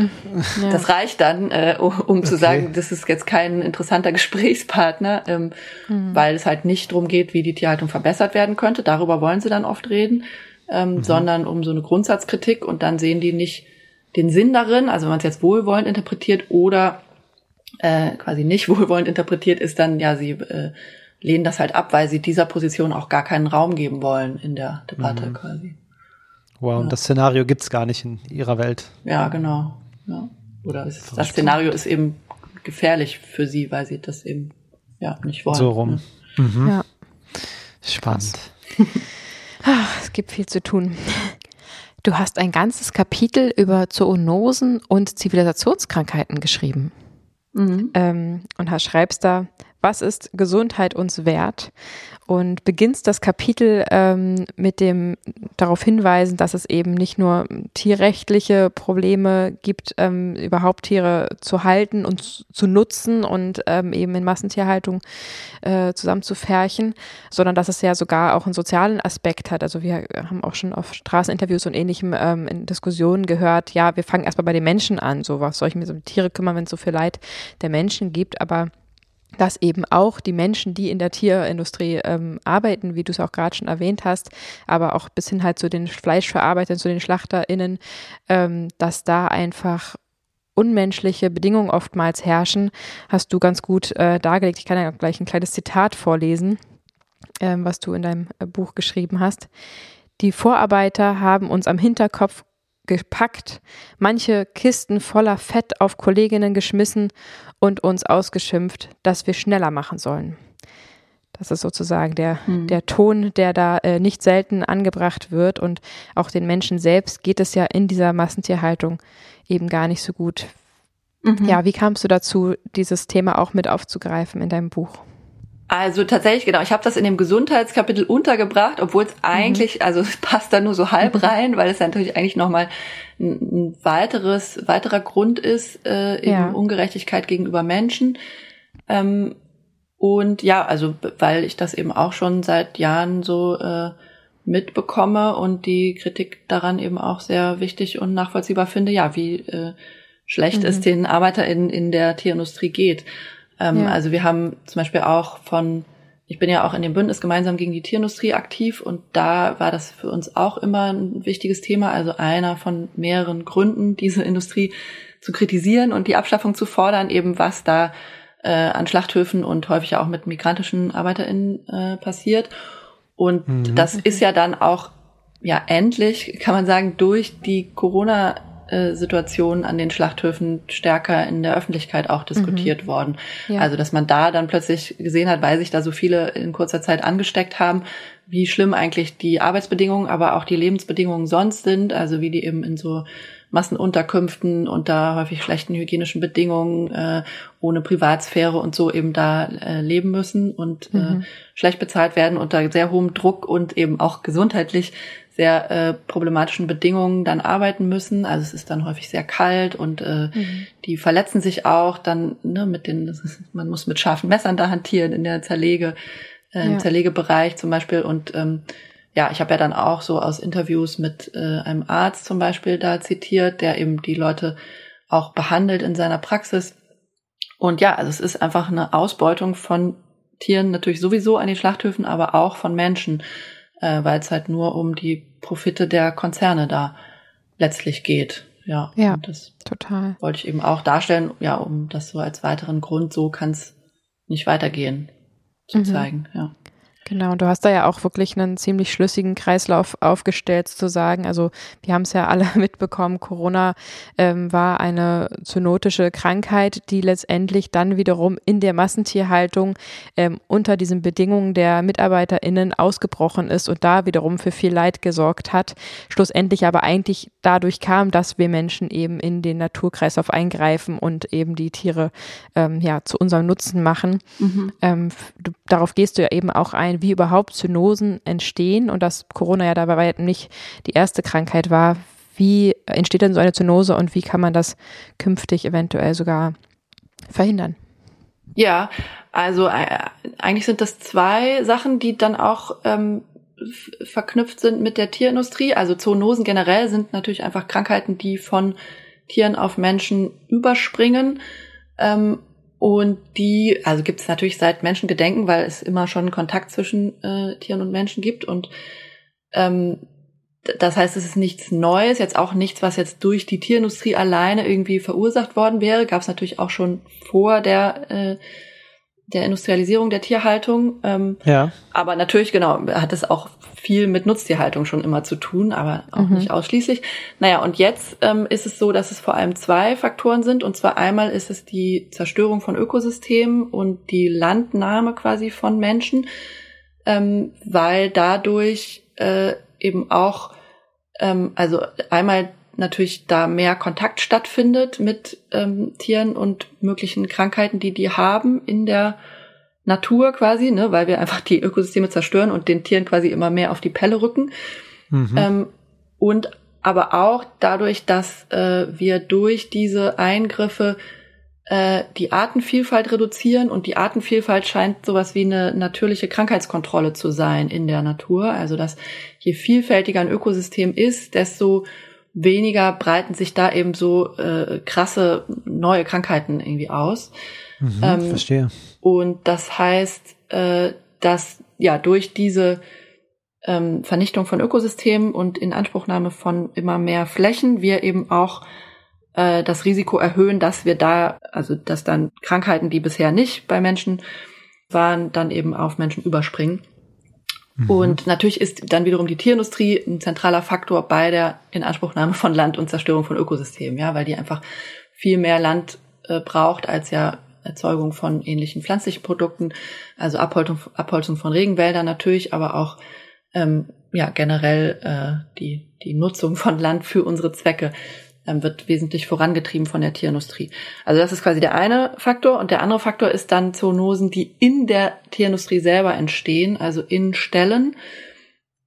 Speaker 1: ja. das reicht dann, äh, um, um okay. zu sagen, das ist jetzt kein interessanter Gesprächspartner, ähm, mhm. weil es halt nicht drum geht, wie die Tierhaltung verbessert werden könnte. Darüber wollen sie dann oft reden, ähm, mhm. sondern um so eine Grundsatzkritik und dann sehen die nicht den Sinn darin, also wenn man es jetzt wohlwollend interpretiert oder äh, quasi nicht wohlwollend interpretiert, ist dann ja sie äh, lehnen das halt ab, weil sie dieser Position auch gar keinen Raum geben wollen in der Debatte mhm. quasi.
Speaker 3: Wow, ja. und das Szenario gibt's gar nicht in ihrer Welt.
Speaker 1: Ja, genau. Ja. Oder es, das Szenario ist eben gefährlich für sie, weil sie das eben ja nicht wollen.
Speaker 3: So rum. Ne? Mhm. Ja.
Speaker 2: Spannend. Ach, es gibt viel zu tun. Du hast ein ganzes Kapitel über Zoonosen und Zivilisationskrankheiten geschrieben. Mhm. Ähm, und schreibst da, was ist Gesundheit uns wert? Und beginnst das Kapitel ähm, mit dem darauf hinweisen, dass es eben nicht nur tierrechtliche Probleme gibt, ähm, überhaupt Tiere zu halten und zu nutzen und ähm, eben in Massentierhaltung äh, zusammenzufärchen, sondern dass es ja sogar auch einen sozialen Aspekt hat. Also wir haben auch schon auf Straßeninterviews und ähnlichem ähm, in Diskussionen gehört, ja, wir fangen erstmal bei den Menschen an, so was soll ich mir so um Tiere kümmern, wenn es so viel Leid der Menschen gibt, aber dass eben auch die Menschen, die in der Tierindustrie ähm, arbeiten, wie du es auch gerade schon erwähnt hast, aber auch bis hin halt zu den Fleischverarbeitern, zu den SchlachterInnen, ähm, dass da einfach unmenschliche Bedingungen oftmals herrschen, hast du ganz gut äh, dargelegt. Ich kann ja gleich ein kleines Zitat vorlesen, ähm, was du in deinem äh, Buch geschrieben hast. Die Vorarbeiter haben uns am Hinterkopf gepackt, manche Kisten voller Fett auf Kolleginnen geschmissen und uns ausgeschimpft, dass wir schneller machen sollen. Das ist sozusagen der, mhm. der Ton, der da äh, nicht selten angebracht wird. Und auch den Menschen selbst geht es ja in dieser Massentierhaltung eben gar nicht so gut. Mhm. Ja, wie kamst du dazu, dieses Thema auch mit aufzugreifen in deinem Buch?
Speaker 1: Also tatsächlich, genau. Ich habe das in dem Gesundheitskapitel untergebracht, obwohl es mhm. eigentlich, also es passt da nur so halb mhm. rein, weil es natürlich eigentlich nochmal ein, ein weiteres, weiterer Grund ist, äh, eben ja. Ungerechtigkeit gegenüber Menschen. Ähm, und ja, also weil ich das eben auch schon seit Jahren so äh, mitbekomme und die Kritik daran eben auch sehr wichtig und nachvollziehbar finde, ja, wie äh, schlecht mhm. es den ArbeiterInnen in der Tierindustrie geht. Ähm, ja. Also wir haben zum Beispiel auch von, ich bin ja auch in dem Bündnis gemeinsam gegen die Tierindustrie aktiv und da war das für uns auch immer ein wichtiges Thema, also einer von mehreren Gründen, diese Industrie zu kritisieren und die Abschaffung zu fordern, eben was da äh, an Schlachthöfen und häufig auch mit migrantischen ArbeiterInnen äh, passiert. Und mhm. das ist ja dann auch ja endlich, kann man sagen, durch die Corona äh, Situationen an den Schlachthöfen stärker in der Öffentlichkeit auch diskutiert mhm. worden. Ja. Also, dass man da dann plötzlich gesehen hat, weil sich da so viele in kurzer Zeit angesteckt haben, wie schlimm eigentlich die Arbeitsbedingungen, aber auch die Lebensbedingungen sonst sind, also wie die eben in so Massenunterkünften unter häufig schlechten hygienischen Bedingungen, äh, ohne Privatsphäre und so eben da äh, leben müssen und äh, mhm. äh, schlecht bezahlt werden unter sehr hohem Druck und eben auch gesundheitlich sehr äh, problematischen Bedingungen dann arbeiten müssen. Also es ist dann häufig sehr kalt und äh, mhm. die verletzen sich auch dann ne, mit den, ist, man muss mit scharfen Messern da hantieren in der Zerlege, äh, im ja. Zerlegebereich zum Beispiel. Und ähm, ja, ich habe ja dann auch so aus Interviews mit äh, einem Arzt zum Beispiel da zitiert, der eben die Leute auch behandelt in seiner Praxis. Und ja, also es ist einfach eine Ausbeutung von Tieren natürlich sowieso an den Schlachthöfen, aber auch von Menschen äh, weil es halt nur um die Profite der Konzerne da letztlich geht. Ja,
Speaker 2: ja das total.
Speaker 1: Wollte ich eben auch darstellen, ja, um das so als weiteren Grund, so kann es nicht weitergehen zu mhm. zeigen. Ja.
Speaker 2: Genau, du hast da ja auch wirklich einen ziemlich schlüssigen Kreislauf aufgestellt, zu sagen. Also wir haben es ja alle mitbekommen, Corona ähm, war eine zoonotische Krankheit, die letztendlich dann wiederum in der Massentierhaltung ähm, unter diesen Bedingungen der MitarbeiterInnen ausgebrochen ist und da wiederum für viel Leid gesorgt hat. Schlussendlich aber eigentlich dadurch kam, dass wir Menschen eben in den Naturkreislauf eingreifen und eben die Tiere ähm, ja zu unserem Nutzen machen. Mhm. Ähm, darauf gehst du ja eben auch ein, wie überhaupt Zoonosen entstehen und dass Corona ja dabei nicht die erste Krankheit war. Wie entsteht denn so eine Zoonose und wie kann man das künftig eventuell sogar verhindern?
Speaker 1: Ja, also äh, eigentlich sind das zwei Sachen, die dann auch ähm, verknüpft sind mit der Tierindustrie. Also Zoonosen generell sind natürlich einfach Krankheiten, die von Tieren auf Menschen überspringen. Ähm, und die, also gibt es natürlich seit Menschengedenken, weil es immer schon Kontakt zwischen äh, Tieren und Menschen gibt. Und ähm, das heißt, es ist nichts Neues, jetzt auch nichts, was jetzt durch die Tierindustrie alleine irgendwie verursacht worden wäre. Gab es natürlich auch schon vor der äh, der Industrialisierung der Tierhaltung. Ähm, ja. Aber natürlich, genau, hat es auch viel mit Nutztierhaltung schon immer zu tun, aber auch mhm. nicht ausschließlich. Naja, und jetzt ähm, ist es so, dass es vor allem zwei Faktoren sind. Und zwar einmal ist es die Zerstörung von Ökosystemen und die Landnahme quasi von Menschen, ähm, weil dadurch äh, eben auch, ähm, also einmal natürlich da mehr Kontakt stattfindet mit ähm, Tieren und möglichen Krankheiten, die die haben in der Natur quasi, ne, weil wir einfach die Ökosysteme zerstören und den Tieren quasi immer mehr auf die Pelle rücken. Mhm. Ähm, und aber auch dadurch, dass äh, wir durch diese Eingriffe äh, die Artenvielfalt reduzieren und die Artenvielfalt scheint sowas wie eine natürliche Krankheitskontrolle zu sein in der Natur. Also dass je vielfältiger ein Ökosystem ist, desto weniger breiten sich da eben so äh, krasse neue Krankheiten irgendwie aus.
Speaker 3: Mhm, ähm, verstehe.
Speaker 1: Und das heißt, äh, dass ja durch diese ähm, Vernichtung von Ökosystemen und Inanspruchnahme von immer mehr Flächen wir eben auch äh, das Risiko erhöhen, dass wir da, also dass dann Krankheiten, die bisher nicht bei Menschen waren, dann eben auf Menschen überspringen. Mhm. Und natürlich ist dann wiederum die Tierindustrie ein zentraler Faktor bei der Inanspruchnahme von Land und Zerstörung von Ökosystemen, ja, weil die einfach viel mehr Land äh, braucht als ja Erzeugung von ähnlichen pflanzlichen Produkten, also Abholzung, Abholzung von Regenwäldern natürlich, aber auch ähm, ja generell äh, die die Nutzung von Land für unsere Zwecke ähm, wird wesentlich vorangetrieben von der Tierindustrie. Also das ist quasi der eine Faktor. Und der andere Faktor ist dann Zoonosen, die in der Tierindustrie selber entstehen, also in Stellen.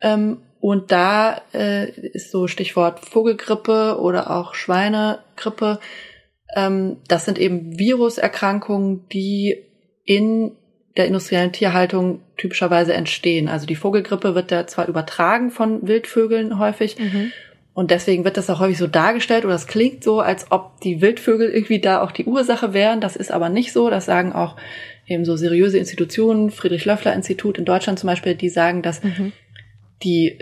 Speaker 1: Ähm, und da äh, ist so Stichwort Vogelgrippe oder auch Schweinegrippe. Ähm, das sind eben Viruserkrankungen, die in der industriellen Tierhaltung typischerweise entstehen. Also die Vogelgrippe wird da zwar übertragen von Wildvögeln häufig, mhm. Und deswegen wird das auch häufig so dargestellt oder es klingt so, als ob die Wildvögel irgendwie da auch die Ursache wären. Das ist aber nicht so. Das sagen auch eben so seriöse Institutionen, Friedrich-Löffler-Institut in Deutschland zum Beispiel, die sagen, dass mhm. die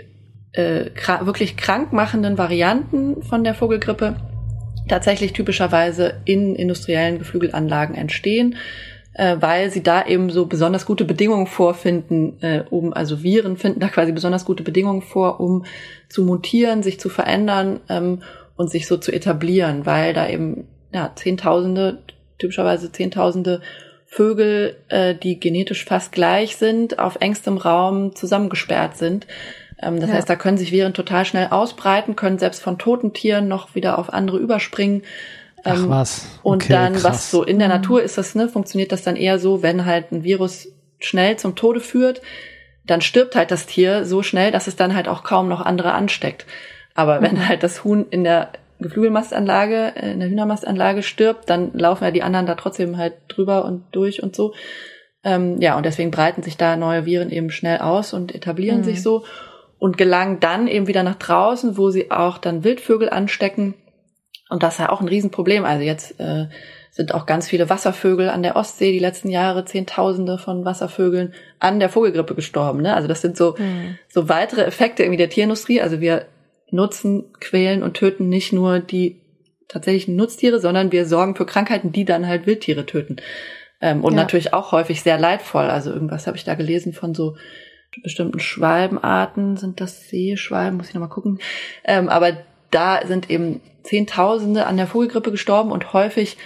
Speaker 1: äh, krank, wirklich krankmachenden Varianten von der Vogelgrippe tatsächlich typischerweise in industriellen Geflügelanlagen entstehen äh, weil sie da eben so besonders gute Bedingungen vorfinden, äh, um, also Viren finden da quasi besonders gute Bedingungen vor, um zu mutieren, sich zu verändern ähm, und sich so zu etablieren, weil da eben ja, Zehntausende, typischerweise Zehntausende Vögel, äh, die genetisch fast gleich sind, auf engstem Raum zusammengesperrt sind. Ähm, das ja. heißt, da können sich Viren total schnell ausbreiten, können selbst von toten Tieren noch wieder auf andere überspringen.
Speaker 3: Ach ähm, was.
Speaker 1: Okay, und dann, krass. was so in der Natur ist das, ne, funktioniert das dann eher so, wenn halt ein Virus schnell zum Tode führt, dann stirbt halt das Tier so schnell, dass es dann halt auch kaum noch andere ansteckt. Aber wenn mhm. halt das Huhn in der Geflügelmastanlage, äh, in der Hühnermastanlage stirbt, dann laufen ja die anderen da trotzdem halt drüber und durch und so. Ähm, ja, und deswegen breiten sich da neue Viren eben schnell aus und etablieren mhm. sich so und gelangen dann eben wieder nach draußen, wo sie auch dann Wildvögel anstecken und das ist ja auch ein Riesenproblem. Also jetzt äh, sind auch ganz viele Wasservögel an der Ostsee die letzten Jahre, Zehntausende von Wasservögeln an der Vogelgrippe gestorben. Ne? Also das sind so, mhm. so weitere Effekte irgendwie der Tierindustrie. Also wir nutzen, quälen und töten nicht nur die tatsächlichen Nutztiere, sondern wir sorgen für Krankheiten, die dann halt Wildtiere töten. Ähm, und ja. natürlich auch häufig sehr leidvoll. Also irgendwas habe ich da gelesen von so bestimmten Schwalbenarten. Sind das Seeschwalben? Muss ich nochmal gucken. Ähm, aber da sind eben Zehntausende an der Vogelgrippe gestorben und häufig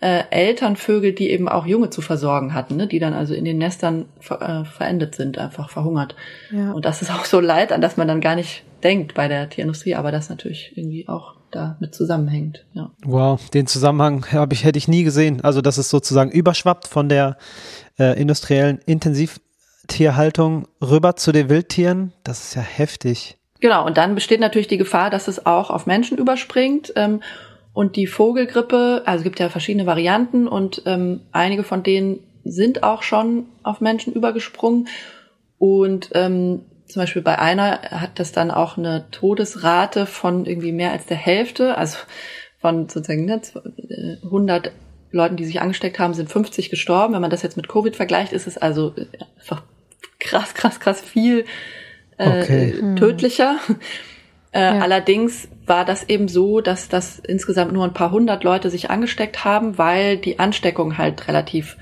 Speaker 1: äh, Elternvögel, die eben auch Junge zu versorgen hatten, ne? die dann also in den Nestern ver äh, verendet sind, einfach verhungert. Ja. Und das ist auch so leid, an das man dann gar nicht denkt bei der Tierindustrie, aber das natürlich irgendwie auch damit zusammenhängt. Ja.
Speaker 3: Wow, den Zusammenhang habe ich hätte ich nie gesehen. Also dass es sozusagen überschwappt von der äh, industriellen Intensivtierhaltung rüber zu den Wildtieren. Das ist ja heftig.
Speaker 1: Genau, und dann besteht natürlich die Gefahr, dass es auch auf Menschen überspringt. Ähm, und die Vogelgrippe, also es gibt ja verschiedene Varianten und ähm, einige von denen sind auch schon auf Menschen übergesprungen. Und ähm, zum Beispiel bei einer hat das dann auch eine Todesrate von irgendwie mehr als der Hälfte, also von sozusagen ne, 100 Leuten, die sich angesteckt haben, sind 50 gestorben. Wenn man das jetzt mit Covid vergleicht, ist es also einfach krass, krass, krass viel äh, okay. Hm. tödlicher. Äh, ja. Allerdings war das eben so, dass das insgesamt nur ein paar hundert Leute sich angesteckt haben, weil die Ansteckung halt relativ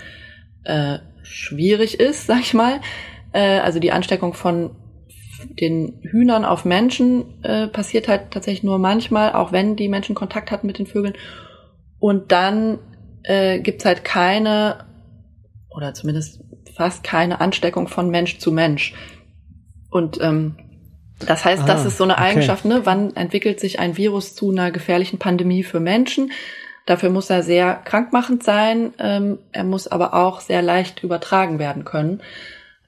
Speaker 1: äh, schwierig ist, sag ich mal. Äh, also die Ansteckung von den Hühnern auf Menschen äh, passiert halt tatsächlich nur manchmal, auch wenn die Menschen Kontakt hatten mit den Vögeln. Und dann äh, gibt's halt keine oder zumindest fast keine Ansteckung von Mensch zu Mensch. Und ähm, das heißt, ah, das ist so eine Eigenschaft, okay. ne? Wann entwickelt sich ein Virus zu einer gefährlichen Pandemie für Menschen? Dafür muss er sehr krankmachend sein. Ähm, er muss aber auch sehr leicht übertragen werden können.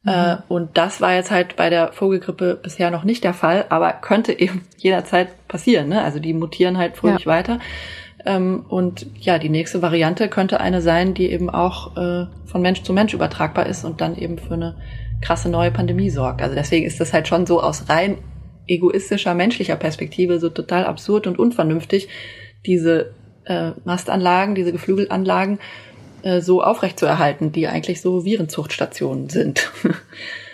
Speaker 1: Äh, mhm. und das war jetzt halt bei der Vogelgrippe bisher noch nicht der Fall, aber könnte eben jederzeit passieren. Ne? Also die mutieren halt fröhlich ja. weiter. Ähm, und ja, die nächste Variante könnte eine sein, die eben auch äh, von Mensch zu Mensch übertragbar ist und dann eben für eine krasse neue Pandemie sorgt. Also deswegen ist das halt schon so aus rein egoistischer menschlicher Perspektive so total absurd und unvernünftig, diese äh, Mastanlagen, diese Geflügelanlagen äh, so aufrechtzuerhalten, die eigentlich so Virenzuchtstationen sind.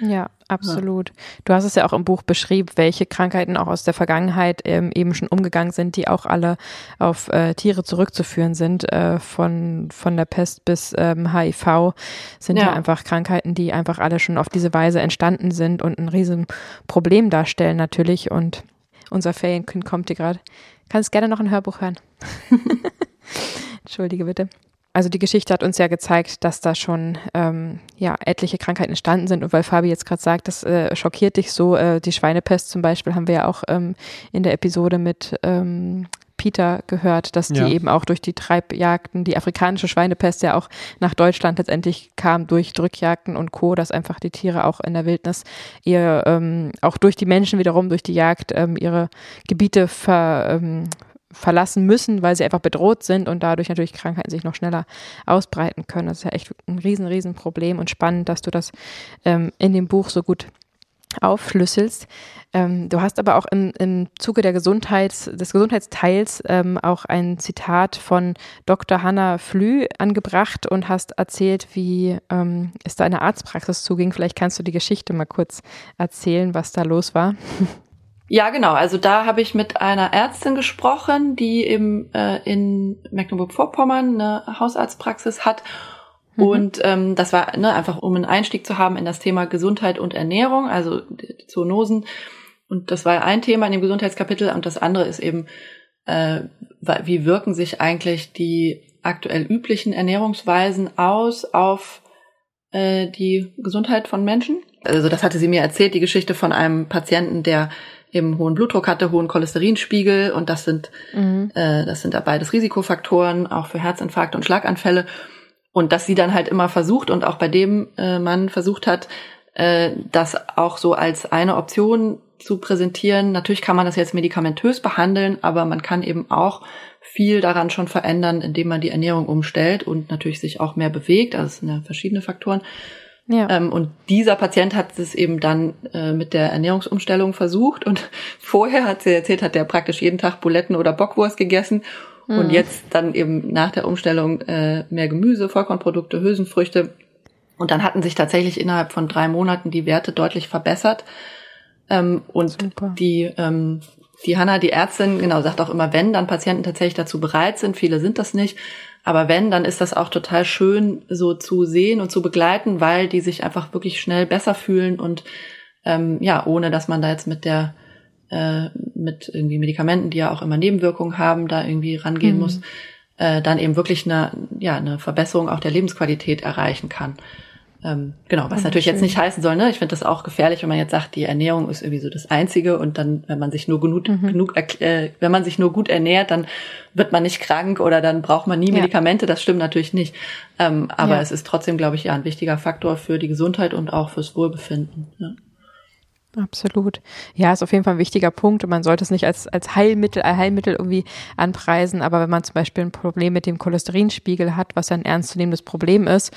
Speaker 2: Ja, absolut. Du hast es ja auch im Buch beschrieben, welche Krankheiten auch aus der Vergangenheit ähm, eben schon umgegangen sind, die auch alle auf äh, Tiere zurückzuführen sind. Äh, von, von der Pest bis ähm, HIV sind ja. ja. einfach Krankheiten, die einfach alle schon auf diese Weise entstanden sind und ein riesen Problem darstellen natürlich. Und unser Ferienkind kommt hier gerade. Kannst gerne noch ein Hörbuch hören. Entschuldige bitte. Also die Geschichte hat uns ja gezeigt, dass da schon ähm, ja etliche Krankheiten entstanden sind und weil Fabi jetzt gerade sagt, das äh, schockiert dich so, äh, die Schweinepest zum Beispiel haben wir ja auch ähm, in der Episode mit ähm, Peter gehört, dass die ja. eben auch durch die Treibjagden, die afrikanische Schweinepest ja auch nach Deutschland letztendlich kam durch Drückjagden und Co., dass einfach die Tiere auch in der Wildnis ihr ähm, auch durch die Menschen wiederum durch die Jagd ähm, ihre Gebiete ver, ähm, verlassen müssen, weil sie einfach bedroht sind und dadurch natürlich Krankheiten sich noch schneller ausbreiten können. Das ist ja echt ein riesen, riesen Problem und spannend, dass du das ähm, in dem Buch so gut aufschlüsselst. Ähm, du hast aber auch im, im Zuge der Gesundheits, des Gesundheitsteils ähm, auch ein Zitat von Dr. Hanna Flü angebracht und hast erzählt, wie ähm, es da in der Arztpraxis zuging. Vielleicht kannst du die Geschichte mal kurz erzählen, was da los war.
Speaker 1: Ja, genau. Also da habe ich mit einer Ärztin gesprochen, die eben äh, in Mecklenburg-Vorpommern eine Hausarztpraxis hat. Mhm. Und ähm, das war ne, einfach, um einen Einstieg zu haben in das Thema Gesundheit und Ernährung, also Zoonosen. Und das war ein Thema in dem Gesundheitskapitel. Und das andere ist eben, äh, wie wirken sich eigentlich die aktuell üblichen Ernährungsweisen aus auf äh, die Gesundheit von Menschen. Also das hatte sie mir erzählt, die Geschichte von einem Patienten, der eben hohen Blutdruck hatte, hohen Cholesterinspiegel und das sind mhm. äh, das sind beides Risikofaktoren auch für Herzinfarkte und Schlaganfälle und dass sie dann halt immer versucht und auch bei dem äh, man versucht hat, äh, das auch so als eine Option zu präsentieren. Natürlich kann man das jetzt medikamentös behandeln, aber man kann eben auch viel daran schon verändern, indem man die Ernährung umstellt und natürlich sich auch mehr bewegt. Also es sind ja verschiedene Faktoren. Ja. Ähm, und dieser Patient hat es eben dann äh, mit der Ernährungsumstellung versucht und vorher hat sie erzählt, hat er praktisch jeden Tag Buletten oder Bockwurst gegessen mhm. und jetzt dann eben nach der Umstellung äh, mehr Gemüse, Vollkornprodukte, Hülsenfrüchte. Und dann hatten sich tatsächlich innerhalb von drei Monaten die Werte deutlich verbessert. Ähm, und Super. die ähm, die Hanna, die Ärztin, genau, sagt auch immer, wenn dann Patienten tatsächlich dazu bereit sind, viele sind das nicht, Aber wenn, dann ist das auch total schön so zu sehen und zu begleiten, weil die sich einfach wirklich schnell besser fühlen und ähm, ja, ohne dass man da jetzt mit der äh, mit irgendwie Medikamenten, die ja auch immer Nebenwirkungen haben, da irgendwie rangehen mhm. muss, äh, dann eben wirklich eine, ja, eine Verbesserung auch der Lebensqualität erreichen kann. Ähm, genau, was natürlich schön. jetzt nicht heißen soll, ne? Ich finde das auch gefährlich, wenn man jetzt sagt, die Ernährung ist irgendwie so das Einzige und dann, wenn man sich nur genug, mhm. genug äh, wenn man sich nur gut ernährt, dann wird man nicht krank oder dann braucht man nie Medikamente. Ja. Das stimmt natürlich nicht. Ähm, aber ja. es ist trotzdem, glaube ich, ja ein wichtiger Faktor für die Gesundheit und auch fürs Wohlbefinden. Ja.
Speaker 2: Absolut. Ja, ist auf jeden Fall ein wichtiger Punkt und man sollte es nicht als, als Heilmittel, Heilmittel irgendwie anpreisen, aber wenn man zum Beispiel ein Problem mit dem Cholesterinspiegel hat, was ja ein ernstzunehmendes Problem ist,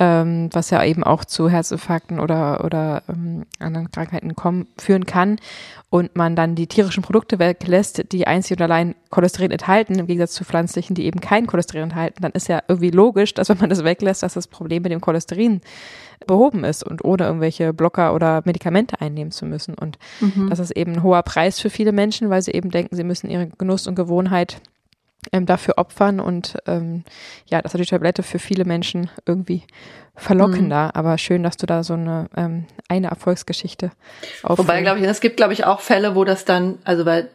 Speaker 2: ähm, was ja eben auch zu Herzinfarkten oder, oder ähm, anderen Krankheiten kommen, führen kann und man dann die tierischen Produkte weglässt, die einzig und allein Cholesterin enthalten, im Gegensatz zu pflanzlichen, die eben kein Cholesterin enthalten, dann ist ja irgendwie logisch, dass wenn man das weglässt, dass das Problem mit dem Cholesterin behoben ist und ohne irgendwelche Blocker oder Medikamente einnehmen zu müssen. Und mhm. das ist eben ein hoher Preis für viele Menschen, weil sie eben denken, sie müssen ihre Genuss und Gewohnheit ähm, dafür opfern und ähm, ja, das ist die Tablette für viele Menschen irgendwie verlockender, mhm. aber schön, dass du da so eine ähm, eine Erfolgsgeschichte
Speaker 1: auf. Wobei, glaube ich, es gibt, glaube ich, auch Fälle, wo das dann, also weil,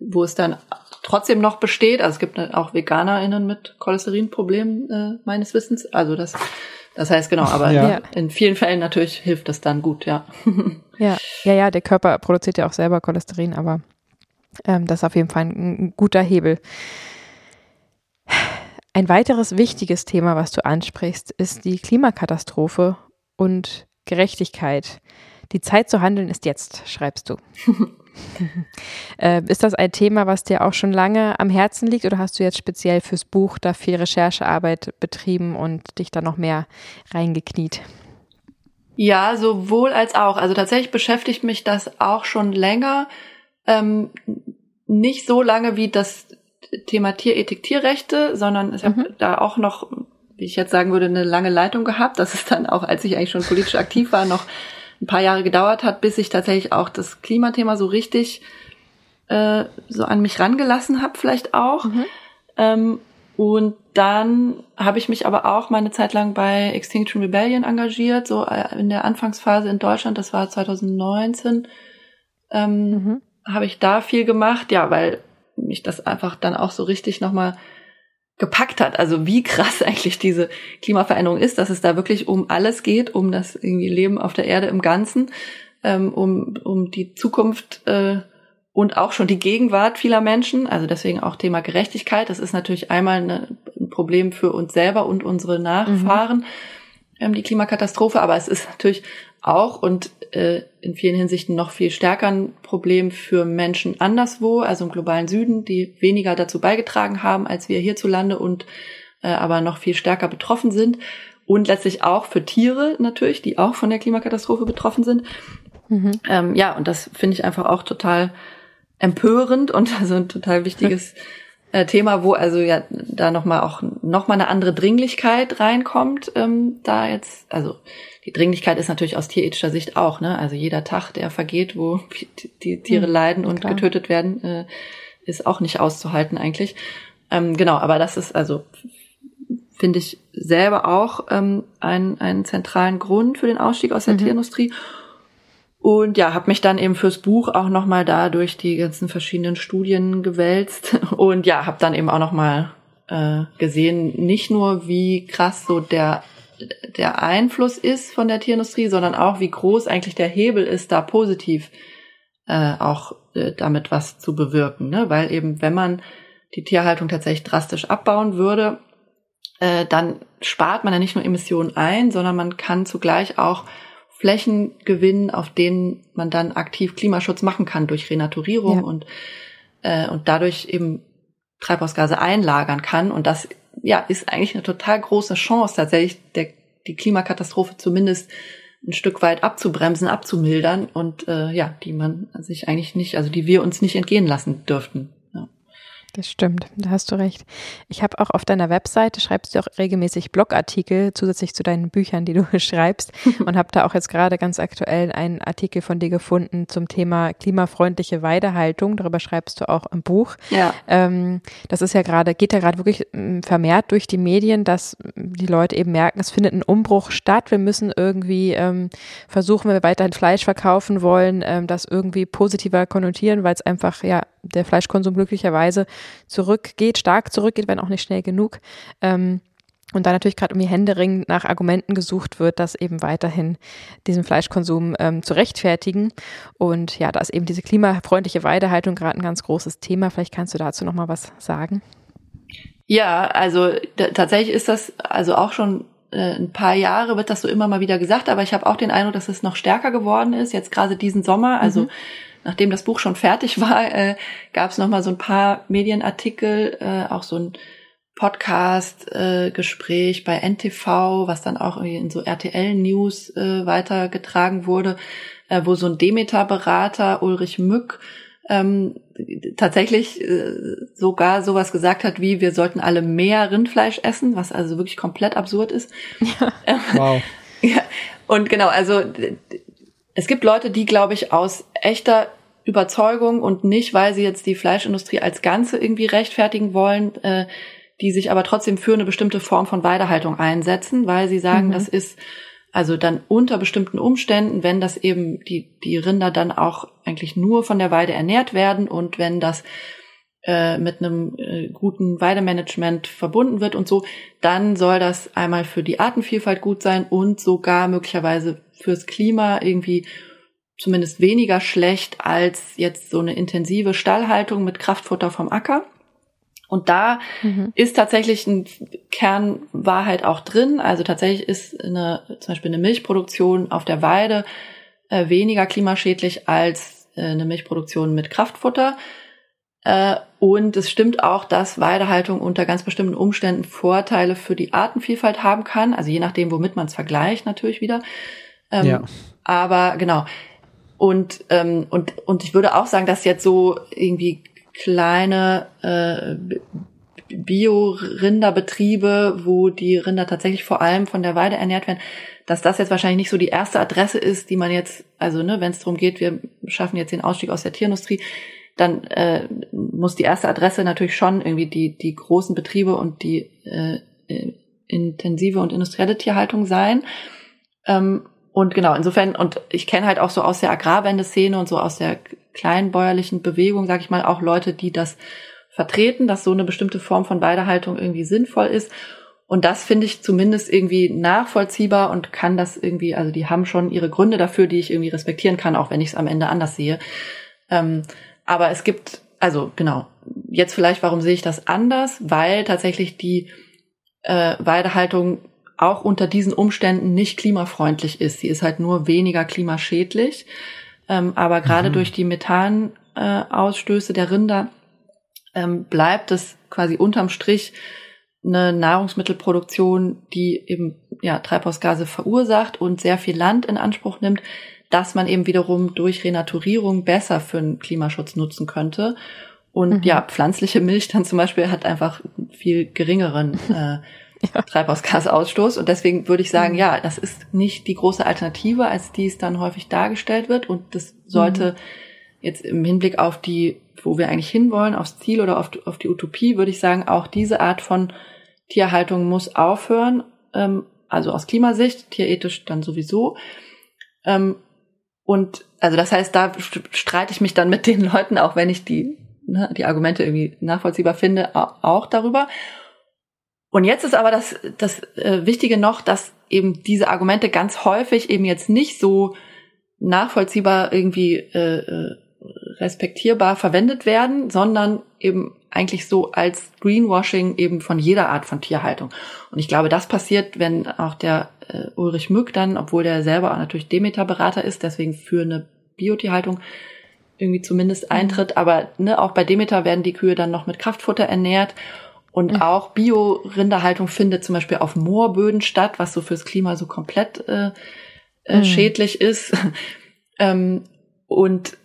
Speaker 1: wo es dann trotzdem noch besteht. Also es gibt auch VeganerInnen mit Cholesterinproblemen äh, meines Wissens. Also das das heißt, genau, aber ja. in vielen Fällen natürlich hilft das dann gut, ja.
Speaker 2: Ja, ja, ja, der Körper produziert ja auch selber Cholesterin, aber ähm, das ist auf jeden Fall ein, ein guter Hebel. Ein weiteres wichtiges Thema, was du ansprichst, ist die Klimakatastrophe und Gerechtigkeit. Die Zeit zu handeln ist jetzt, schreibst du. äh, ist das ein Thema, was dir auch schon lange am Herzen liegt oder hast du jetzt speziell fürs Buch da viel Recherchearbeit betrieben und dich da noch mehr reingekniet?
Speaker 1: Ja, sowohl als auch. Also tatsächlich beschäftigt mich das auch schon länger. Ähm, nicht so lange wie das Thema Tierethik, Tierrechte, sondern ich habe mhm. da auch noch, wie ich jetzt sagen würde, eine lange Leitung gehabt. Das ist dann auch, als ich eigentlich schon politisch aktiv war, noch ein paar Jahre gedauert hat, bis ich tatsächlich auch das Klimathema so richtig äh, so an mich rangelassen habe, vielleicht auch. Mhm. Ähm, und dann habe ich mich aber auch meine Zeit lang bei Extinction Rebellion engagiert, so äh, in der Anfangsphase in Deutschland, das war 2019, ähm, mhm. habe ich da viel gemacht, ja, weil mich das einfach dann auch so richtig nochmal gepackt hat. Also wie krass eigentlich diese Klimaveränderung ist, dass es da wirklich um alles geht, um das irgendwie Leben auf der Erde im Ganzen, ähm, um, um die Zukunft äh, und auch schon die Gegenwart vieler Menschen. Also deswegen auch Thema Gerechtigkeit. Das ist natürlich einmal eine, ein Problem für uns selber und unsere Nachfahren, mhm. ähm, die Klimakatastrophe. Aber es ist natürlich auch und äh, in vielen Hinsichten noch viel stärker ein Problem für Menschen anderswo, also im globalen Süden, die weniger dazu beigetragen haben als wir hierzulande und äh, aber noch viel stärker betroffen sind. Und letztlich auch für Tiere natürlich, die auch von der Klimakatastrophe betroffen sind. Mhm. Ähm, ja, und das finde ich einfach auch total empörend und also ein total wichtiges äh, Thema, wo also ja da nochmal auch nochmal eine andere Dringlichkeit reinkommt. Ähm, da jetzt, also die Dringlichkeit ist natürlich aus tierethischer Sicht auch, ne? Also jeder Tag, der vergeht, wo die Tiere mhm, leiden und klar. getötet werden, äh, ist auch nicht auszuhalten eigentlich. Ähm, genau, aber das ist also finde ich selber auch ähm, einen, einen zentralen Grund für den Ausstieg aus der mhm. Tierindustrie. Und ja, habe mich dann eben fürs Buch auch nochmal da durch die ganzen verschiedenen Studien gewälzt und ja, habe dann eben auch nochmal äh, gesehen, nicht nur wie krass so der der Einfluss ist von der Tierindustrie, sondern auch wie groß eigentlich der Hebel ist, da positiv äh, auch äh, damit was zu bewirken. Ne? Weil eben, wenn man die Tierhaltung tatsächlich drastisch abbauen würde, äh, dann spart man ja nicht nur Emissionen ein, sondern man kann zugleich auch Flächen gewinnen, auf denen man dann aktiv Klimaschutz machen kann durch Renaturierung ja. und, äh, und dadurch eben Treibhausgase einlagern kann. Und das ja, ist eigentlich eine total große Chance, tatsächlich der, die Klimakatastrophe zumindest ein Stück weit abzubremsen, abzumildern und äh, ja, die man sich eigentlich nicht, also die wir uns nicht entgehen lassen dürften.
Speaker 2: Das stimmt, da hast du recht. Ich habe auch auf deiner Webseite, schreibst du auch regelmäßig Blogartikel zusätzlich zu deinen Büchern, die du schreibst und habe da auch jetzt gerade ganz aktuell einen Artikel von dir gefunden zum Thema klimafreundliche Weidehaltung. Darüber schreibst du auch im Buch.
Speaker 1: Ja.
Speaker 2: Ähm, das ist ja gerade, geht ja gerade wirklich mm, vermehrt durch die Medien, dass die Leute eben merken, es findet ein Umbruch statt. Wir müssen irgendwie ähm, versuchen, wenn wir weiterhin Fleisch verkaufen wollen, ähm, das irgendwie positiver konnotieren, weil es einfach ja der Fleischkonsum glücklicherweise zurückgeht, stark zurückgeht, wenn auch nicht schnell genug. Ähm, und da natürlich gerade irgendwie händeringend nach Argumenten gesucht wird, das eben weiterhin diesen Fleischkonsum ähm, zu rechtfertigen. Und ja, da ist eben diese klimafreundliche Weidehaltung gerade ein ganz großes Thema. Vielleicht kannst du dazu nochmal was sagen.
Speaker 1: Ja, also tatsächlich ist das also auch schon äh, ein paar Jahre wird das so immer mal wieder gesagt, aber ich habe auch den Eindruck, dass es noch stärker geworden ist, jetzt gerade diesen Sommer. Also mhm nachdem das Buch schon fertig war, äh, gab es noch mal so ein paar Medienartikel, äh, auch so ein Podcast-Gespräch äh, bei NTV, was dann auch irgendwie in so RTL-News äh, weitergetragen wurde, äh, wo so ein Demeter-Berater Ulrich Mück ähm, tatsächlich äh, sogar sowas gesagt hat wie, wir sollten alle mehr Rindfleisch essen, was also wirklich komplett absurd ist. Ja. Wow. ja. Und genau, also es gibt Leute, die, glaube ich, aus echter Überzeugung und nicht, weil sie jetzt die Fleischindustrie als Ganze irgendwie rechtfertigen wollen, äh, die sich aber trotzdem für eine bestimmte Form von Weidehaltung einsetzen, weil sie sagen, mhm. das ist also dann unter bestimmten Umständen, wenn das eben die, die Rinder dann auch eigentlich nur von der Weide ernährt werden und wenn das äh, mit einem äh, guten Weidemanagement verbunden wird und so, dann soll das einmal für die Artenvielfalt gut sein und sogar möglicherweise fürs Klima irgendwie zumindest weniger schlecht als jetzt so eine intensive Stallhaltung mit Kraftfutter vom Acker. Und da mhm. ist tatsächlich ein Kernwahrheit auch drin. Also tatsächlich ist eine, zum Beispiel eine Milchproduktion auf der Weide äh, weniger klimaschädlich als äh, eine Milchproduktion mit Kraftfutter. Äh, und es stimmt auch, dass Weidehaltung unter ganz bestimmten Umständen Vorteile für die Artenvielfalt haben kann. Also je nachdem, womit man es vergleicht, natürlich wieder. Ähm, ja. Aber genau. Und, ähm, und, und ich würde auch sagen, dass jetzt so irgendwie kleine äh, Bio-Rinderbetriebe, wo die Rinder tatsächlich vor allem von der Weide ernährt werden, dass das jetzt wahrscheinlich nicht so die erste Adresse ist, die man jetzt, also ne, wenn es darum geht, wir schaffen jetzt den Ausstieg aus der Tierindustrie, dann äh, muss die erste Adresse natürlich schon irgendwie die, die großen Betriebe und die äh, intensive und industrielle Tierhaltung sein. Ähm, und genau, insofern, und ich kenne halt auch so aus der Agrarwende-Szene und so aus der kleinbäuerlichen Bewegung, sage ich mal, auch Leute, die das vertreten, dass so eine bestimmte Form von Weidehaltung irgendwie sinnvoll ist. Und das finde ich zumindest irgendwie nachvollziehbar und kann das irgendwie, also die haben schon ihre Gründe dafür, die ich irgendwie respektieren kann, auch wenn ich es am Ende anders sehe. Ähm, aber es gibt, also genau, jetzt vielleicht, warum sehe ich das anders? Weil tatsächlich die äh, Weidehaltung auch unter diesen Umständen nicht klimafreundlich ist. Sie ist halt nur weniger klimaschädlich. Ähm, aber gerade mhm. durch die Methanausstöße äh, der Rinder ähm, bleibt es quasi unterm Strich eine Nahrungsmittelproduktion, die eben ja, Treibhausgase verursacht und sehr viel Land in Anspruch nimmt, dass man eben wiederum durch Renaturierung besser für den Klimaschutz nutzen könnte. Und mhm. ja, pflanzliche Milch dann zum Beispiel hat einfach viel geringeren äh, ja. Treibhausgasausstoß. Und deswegen würde ich sagen, mhm. ja, das ist nicht die große Alternative, als die es dann häufig dargestellt wird. Und das sollte mhm. jetzt im Hinblick auf die, wo wir eigentlich hinwollen, aufs Ziel oder auf, auf die Utopie, würde ich sagen, auch diese Art von Tierhaltung muss aufhören. Ähm, also aus Klimasicht, tierethisch dann sowieso. Ähm, und also das heißt, da streite ich mich dann mit den Leuten, auch wenn ich die, ne, die Argumente irgendwie nachvollziehbar finde, auch darüber. Und jetzt ist aber das, das äh, Wichtige noch, dass eben diese Argumente ganz häufig eben jetzt nicht so nachvollziehbar irgendwie äh, äh, respektierbar verwendet werden, sondern eben eigentlich so als Greenwashing eben von jeder Art von Tierhaltung. Und ich glaube, das passiert, wenn auch der äh, Ulrich Mück dann, obwohl der selber auch natürlich Demeter-Berater ist, deswegen für eine Biotierhaltung irgendwie zumindest mhm. eintritt. Aber ne, auch bei Demeter werden die Kühe dann noch mit Kraftfutter ernährt. Und mhm. auch Bio-Rinderhaltung findet zum Beispiel auf Moorböden statt, was so fürs Klima so komplett äh, äh, mhm. schädlich ist. ähm, und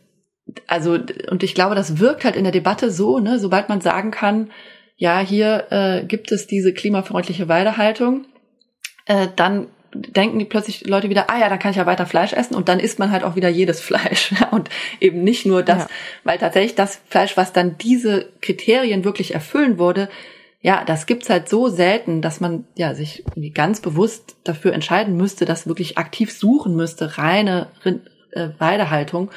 Speaker 1: also, und ich glaube, das wirkt halt in der Debatte so, ne, sobald man sagen kann, ja, hier äh, gibt es diese klimafreundliche Weidehaltung, äh, dann denken die plötzlich Leute wieder, ah ja, dann kann ich ja weiter Fleisch essen und dann isst man halt auch wieder jedes Fleisch und eben nicht nur das, ja. weil tatsächlich das Fleisch, was dann diese Kriterien wirklich erfüllen würde, ja, das gibt's halt so selten, dass man ja sich ganz bewusst dafür entscheiden müsste, das wirklich aktiv suchen müsste, reine Rind, äh, Weidehaltung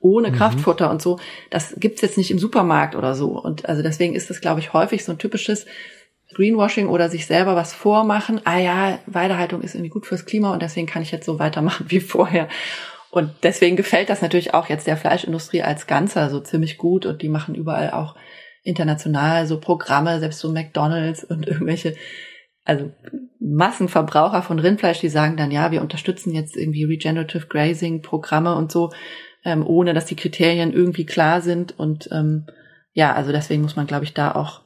Speaker 1: ohne mhm. Kraftfutter und so. Das gibt's jetzt nicht im Supermarkt oder so. Und also deswegen ist das, glaube ich, häufig so ein typisches Greenwashing oder sich selber was vormachen. Ah ja, Weidehaltung ist irgendwie gut fürs Klima und deswegen kann ich jetzt so weitermachen wie vorher. Und deswegen gefällt das natürlich auch jetzt der Fleischindustrie als Ganzer so ziemlich gut und die machen überall auch international so Programme, selbst so McDonalds und irgendwelche, also Massenverbraucher von Rindfleisch, die sagen dann, ja, wir unterstützen jetzt irgendwie Regenerative Grazing Programme und so, ähm, ohne dass die Kriterien irgendwie klar sind. Und ähm, ja, also deswegen muss man, glaube ich, da auch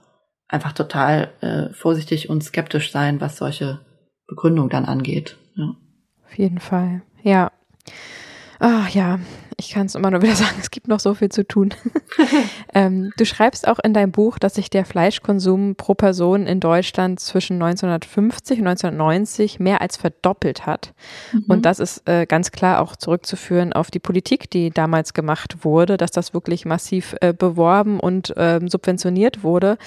Speaker 1: einfach total äh, vorsichtig und skeptisch sein, was solche Begründungen dann angeht. Ja.
Speaker 2: Auf jeden Fall, ja. Ach ja, ich kann es immer nur wieder sagen, es gibt noch so viel zu tun. ähm, du schreibst auch in deinem Buch, dass sich der Fleischkonsum pro Person in Deutschland zwischen 1950 und 1990 mehr als verdoppelt hat. Mhm. Und das ist äh, ganz klar auch zurückzuführen auf die Politik, die damals gemacht wurde, dass das wirklich massiv äh, beworben und äh, subventioniert wurde.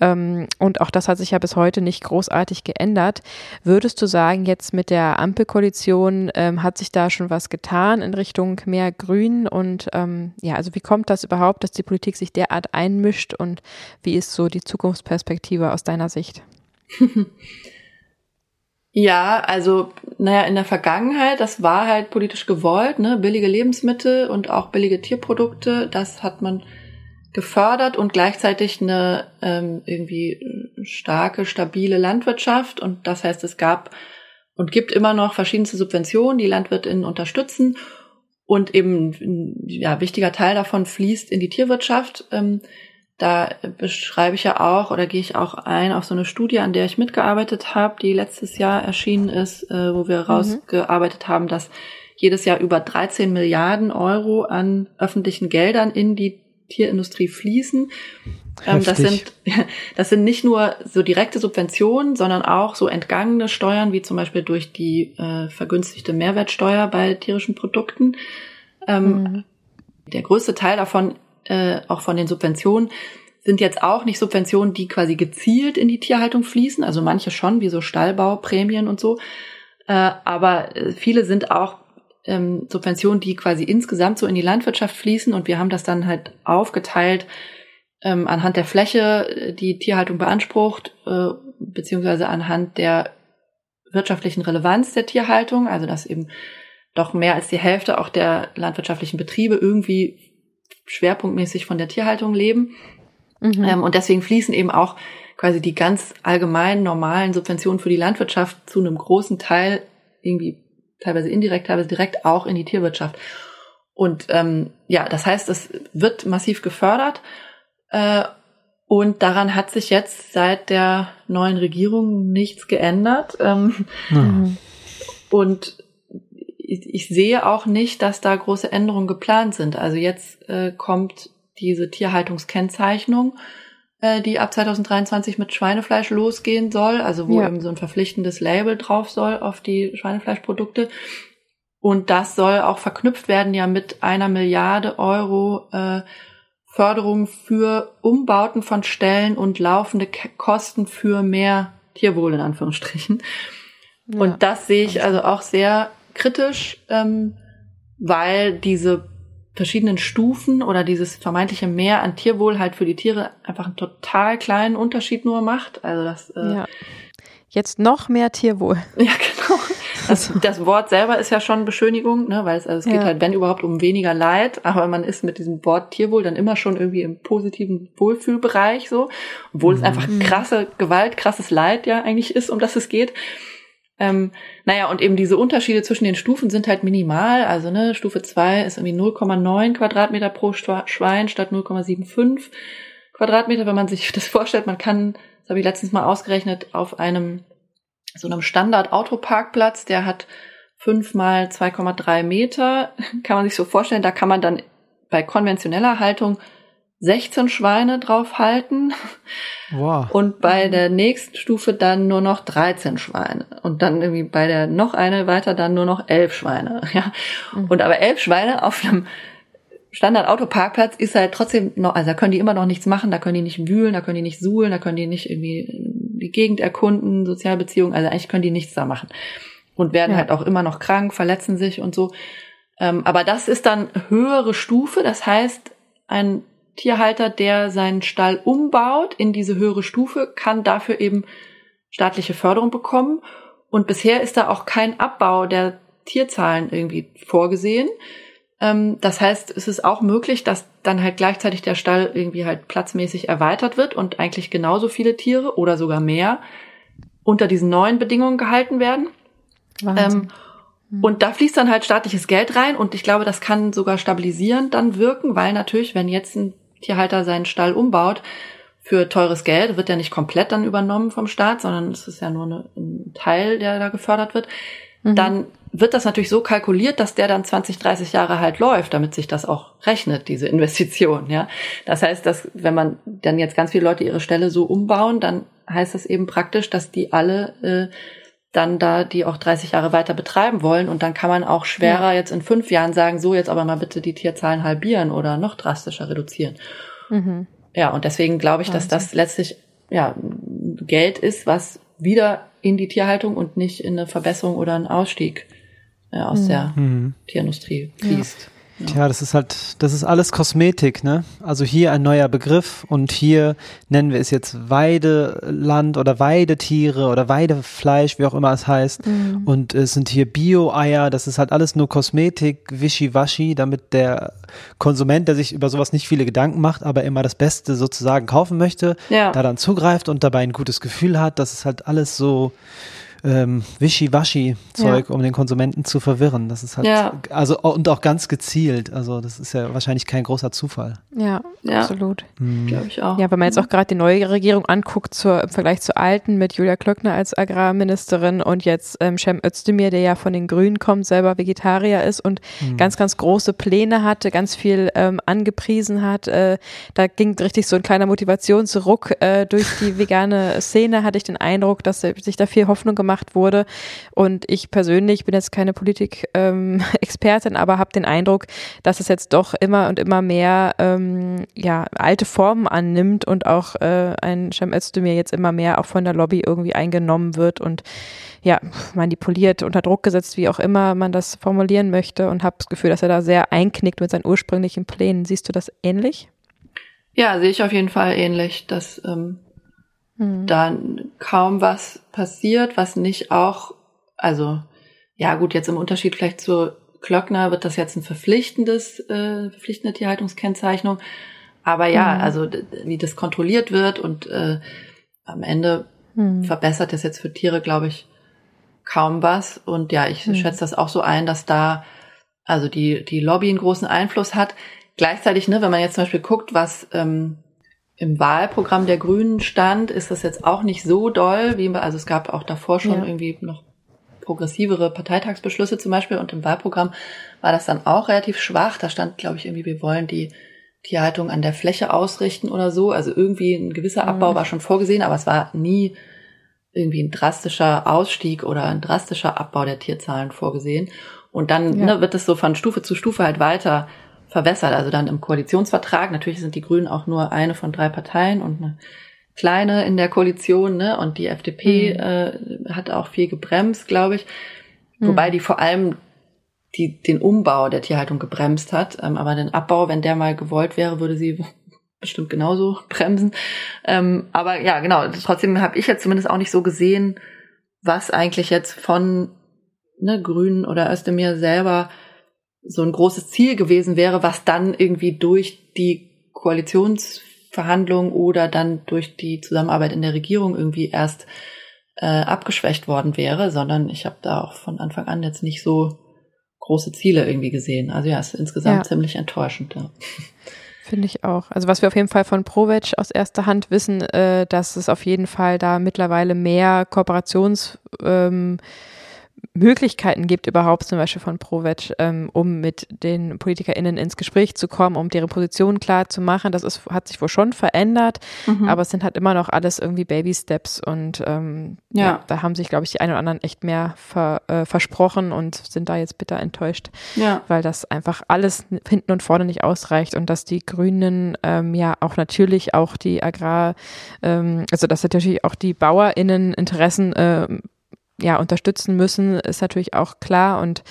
Speaker 2: Ähm, und auch das hat sich ja bis heute nicht großartig geändert. Würdest du sagen, jetzt mit der Ampelkoalition ähm, hat sich da schon was getan in Richtung mehr Grün? Und ähm, ja, also wie kommt das überhaupt, dass die Politik sich derart einmischt und wie ist so die Zukunftsperspektive aus deiner Sicht?
Speaker 1: Ja, also, naja, in der Vergangenheit, das war halt politisch gewollt, ne, billige Lebensmittel und auch billige Tierprodukte, das hat man gefördert und gleichzeitig eine ähm, irgendwie starke, stabile Landwirtschaft. Und das heißt, es gab und gibt immer noch verschiedenste Subventionen, die LandwirtInnen unterstützen. Und eben ja, wichtiger Teil davon fließt in die Tierwirtschaft. Ähm, da beschreibe ich ja auch oder gehe ich auch ein auf so eine Studie, an der ich mitgearbeitet habe, die letztes Jahr erschienen ist, äh, wo wir mhm. rausgearbeitet haben, dass jedes Jahr über 13 Milliarden Euro an öffentlichen Geldern in die Tierindustrie fließen. Ähm, das sind, das sind nicht nur so direkte Subventionen, sondern auch so entgangene Steuern, wie zum Beispiel durch die äh, vergünstigte Mehrwertsteuer bei tierischen Produkten. Ähm, mhm. Der größte Teil davon, äh, auch von den Subventionen, sind jetzt auch nicht Subventionen, die quasi gezielt in die Tierhaltung fließen. Also manche schon, wie so Stallbauprämien und so. Äh, aber äh, viele sind auch ähm, Subventionen, die quasi insgesamt so in die Landwirtschaft fließen. Und wir haben das dann halt aufgeteilt ähm, anhand der Fläche, äh, die Tierhaltung beansprucht, äh, beziehungsweise anhand der wirtschaftlichen Relevanz der Tierhaltung, also dass eben doch mehr als die Hälfte auch der landwirtschaftlichen Betriebe irgendwie schwerpunktmäßig von der Tierhaltung leben. Mhm. Ähm, und deswegen fließen eben auch quasi die ganz allgemeinen normalen Subventionen für die Landwirtschaft zu einem großen Teil irgendwie teilweise indirekt, teilweise direkt auch in die Tierwirtschaft. Und ähm, ja, das heißt, es wird massiv gefördert. Äh, und daran hat sich jetzt seit der neuen Regierung nichts geändert. Ähm, mhm. Und ich, ich, sehe auch nicht, dass da große Änderungen geplant sind. Also jetzt äh, kommt diese Tierhaltungskennzeichnung äh, die ab 2023 mit Schweinefleisch losgehen soll, also wo ja. eben so ein verpflichtendes Label drauf soll auf die Schweinefleischprodukte. Und das soll auch verknüpft werden ja mit einer Milliarde Euro äh, Förderung für Umbauten von Stellen und laufende K Kosten für mehr Tierwohl in Anführungsstrichen. Ja. Und das sehe ich also auch sehr kritisch, ähm, weil diese verschiedenen Stufen oder dieses vermeintliche Mehr an Tierwohl halt für die Tiere einfach einen total kleinen Unterschied nur macht. Also das
Speaker 2: äh, ja. jetzt noch mehr Tierwohl.
Speaker 1: Ja, genau. Das, das Wort selber ist ja schon Beschönigung, ne, weil es, also es geht ja. halt, wenn überhaupt, um weniger Leid, aber man ist mit diesem Wort Tierwohl dann immer schon irgendwie im positiven Wohlfühlbereich so, obwohl mhm. es einfach krasse Gewalt, krasses Leid ja eigentlich ist, um das es geht. Ähm, naja, und eben diese Unterschiede zwischen den Stufen sind halt minimal. Also ne, Stufe 2 ist irgendwie 0,9 Quadratmeter pro Schwein statt 0,75 Quadratmeter. Wenn man sich das vorstellt, man kann, das habe ich letztens mal ausgerechnet, auf einem so einem Standard-Autoparkplatz, der hat 5 mal 2,3 Meter, kann man sich so vorstellen, da kann man dann bei konventioneller Haltung 16 Schweine draufhalten. Wow. Und bei der nächsten Stufe dann nur noch 13 Schweine. Und dann irgendwie bei der noch eine weiter dann nur noch 11 Schweine. Ja. Mhm. Und aber 11 Schweine auf einem Standard-Autoparkplatz ist halt trotzdem noch, also da können die immer noch nichts machen, da können die nicht wühlen, da können die nicht suhlen, da können die nicht irgendwie die Gegend erkunden, Sozialbeziehungen, also eigentlich können die nichts da machen. Und werden ja. halt auch immer noch krank, verletzen sich und so. Ähm, aber das ist dann höhere Stufe, das heißt, ein Tierhalter, der seinen Stall umbaut in diese höhere Stufe, kann dafür eben staatliche Förderung bekommen. Und bisher ist da auch kein Abbau der Tierzahlen irgendwie vorgesehen. Ähm, das heißt, es ist auch möglich, dass dann halt gleichzeitig der Stall irgendwie halt platzmäßig erweitert wird und eigentlich genauso viele Tiere oder sogar mehr unter diesen neuen Bedingungen gehalten werden. Ähm, hm. und da fließt dann halt staatliches Geld rein und ich glaube, das kann sogar stabilisierend dann wirken, weil natürlich, wenn jetzt ein Tierhalter seinen Stall umbaut für teures Geld, wird er nicht komplett dann übernommen vom Staat, sondern es ist ja nur eine, ein Teil, der da gefördert wird, mhm. dann wird das natürlich so kalkuliert, dass der dann 20, 30 Jahre halt läuft, damit sich das auch rechnet, diese Investition, ja. Das heißt, dass wenn man dann jetzt ganz viele Leute ihre Stelle so umbauen, dann heißt das eben praktisch, dass die alle äh, dann da die auch 30 Jahre weiter betreiben wollen und dann kann man auch schwerer ja. jetzt in fünf Jahren sagen, so jetzt aber mal bitte die Tierzahlen halbieren oder noch drastischer reduzieren. Mhm. Ja, und deswegen glaube ich, dass das letztlich ja Geld ist, was wieder in die Tierhaltung und nicht in eine Verbesserung oder einen Ausstieg äh, aus mhm. der mhm. Tierindustrie fließt. Ja.
Speaker 3: Tja, das ist halt, das ist alles Kosmetik, ne? Also hier ein neuer Begriff und hier nennen wir es jetzt Weideland oder Weidetiere oder Weidefleisch, wie auch immer es heißt. Mhm. Und es sind hier Bio-Eier, das ist halt alles nur Kosmetik, Wischiwaschi, damit der Konsument, der sich über sowas nicht viele Gedanken macht, aber immer das Beste sozusagen kaufen möchte, ja. da dann zugreift und dabei ein gutes Gefühl hat. Das ist halt alles so, ähm, Wischiwaschi-Zeug, ja. um den Konsumenten zu verwirren. Das ist halt, ja. also und auch ganz gezielt. Also das ist ja wahrscheinlich kein großer Zufall.
Speaker 2: Ja, ja. absolut.
Speaker 1: Mhm. Glaube ich auch.
Speaker 2: Ja, wenn man jetzt auch gerade die neue Regierung anguckt, zur, im Vergleich zur alten mit Julia Klöckner als Agrarministerin und jetzt ähm, Cem Özdemir, der ja von den Grünen kommt, selber Vegetarier ist und mhm. ganz, ganz große Pläne hatte, ganz viel ähm, angepriesen hat. Äh, da ging richtig so ein kleiner Motivationsruck äh, durch die vegane Szene, hatte ich den Eindruck, dass sich da viel Hoffnung gemacht gemacht wurde. Und ich persönlich bin jetzt keine Politik-Expertin, ähm, aber habe den Eindruck, dass es jetzt doch immer und immer mehr ähm, ja, alte Formen annimmt und auch äh, ein Cem Özdemir jetzt immer mehr auch von der Lobby irgendwie eingenommen wird und ja, manipuliert, unter Druck gesetzt, wie auch immer man das formulieren möchte und habe das Gefühl, dass er da sehr einknickt mit seinen ursprünglichen Plänen. Siehst du das ähnlich?
Speaker 1: Ja, sehe ich auf jeden Fall ähnlich, dass ähm, mhm. da kaum was passiert, was nicht auch, also ja gut, jetzt im Unterschied vielleicht zur Klöckner wird das jetzt ein verpflichtendes, äh, verpflichtende Tierhaltungskennzeichnung. Aber ja, mhm. also wie das kontrolliert wird und äh, am Ende mhm. verbessert das jetzt für Tiere, glaube ich, kaum was. Und ja, ich mhm. schätze das auch so ein, dass da also die, die Lobby einen großen Einfluss hat. Gleichzeitig, ne, wenn man jetzt zum Beispiel guckt, was ähm, im Wahlprogramm der Grünen stand, ist das jetzt auch nicht so doll, wie also es gab auch davor schon ja. irgendwie noch progressivere Parteitagsbeschlüsse zum Beispiel und im Wahlprogramm war das dann auch relativ schwach. Da stand, glaube ich, irgendwie, wir wollen die Tierhaltung an der Fläche ausrichten oder so. Also irgendwie ein gewisser Abbau mhm. war schon vorgesehen, aber es war nie irgendwie ein drastischer Ausstieg oder ein drastischer Abbau der Tierzahlen vorgesehen. Und dann ja. ne, wird es so von Stufe zu Stufe halt weiter verwässert. Also dann im Koalitionsvertrag, natürlich sind die Grünen auch nur eine von drei Parteien und eine kleine in der Koalition, ne? Und die FDP mhm. äh, hat auch viel gebremst, glaube ich. Mhm. Wobei die vor allem die, den Umbau der Tierhaltung gebremst hat. Ähm, aber den Abbau, wenn der mal gewollt wäre, würde sie bestimmt genauso bremsen. Ähm, aber ja, genau, trotzdem habe ich jetzt zumindest auch nicht so gesehen, was eigentlich jetzt von ne, Grünen oder Özdemir selber so ein großes Ziel gewesen wäre, was dann irgendwie durch die Koalitionsverhandlungen oder dann durch die Zusammenarbeit in der Regierung irgendwie erst äh, abgeschwächt worden wäre, sondern ich habe da auch von Anfang an jetzt nicht so große Ziele irgendwie gesehen. Also ja, es ist insgesamt ja. ziemlich enttäuschend. Ja.
Speaker 2: Finde ich auch. Also was wir auf jeden Fall von Provetsch aus erster Hand wissen, äh, dass es auf jeden Fall da mittlerweile mehr Kooperations ähm, Möglichkeiten gibt überhaupt zum Beispiel von Provet, ähm, um mit den PolitikerInnen ins Gespräch zu kommen, um deren Position klar zu machen. Das ist, hat sich wohl schon verändert, mhm. aber es sind halt immer noch alles irgendwie Baby-Steps und ähm, ja. ja. da haben sich, glaube ich, die einen oder anderen echt mehr ver, äh, versprochen und sind da jetzt bitter enttäuscht, ja. weil das einfach alles hinten und vorne nicht ausreicht und dass die Grünen ähm, ja auch natürlich auch die Agrar, ähm, also dass natürlich auch die BauerInnen Interessen äh, ja, unterstützen müssen, ist natürlich auch klar. Und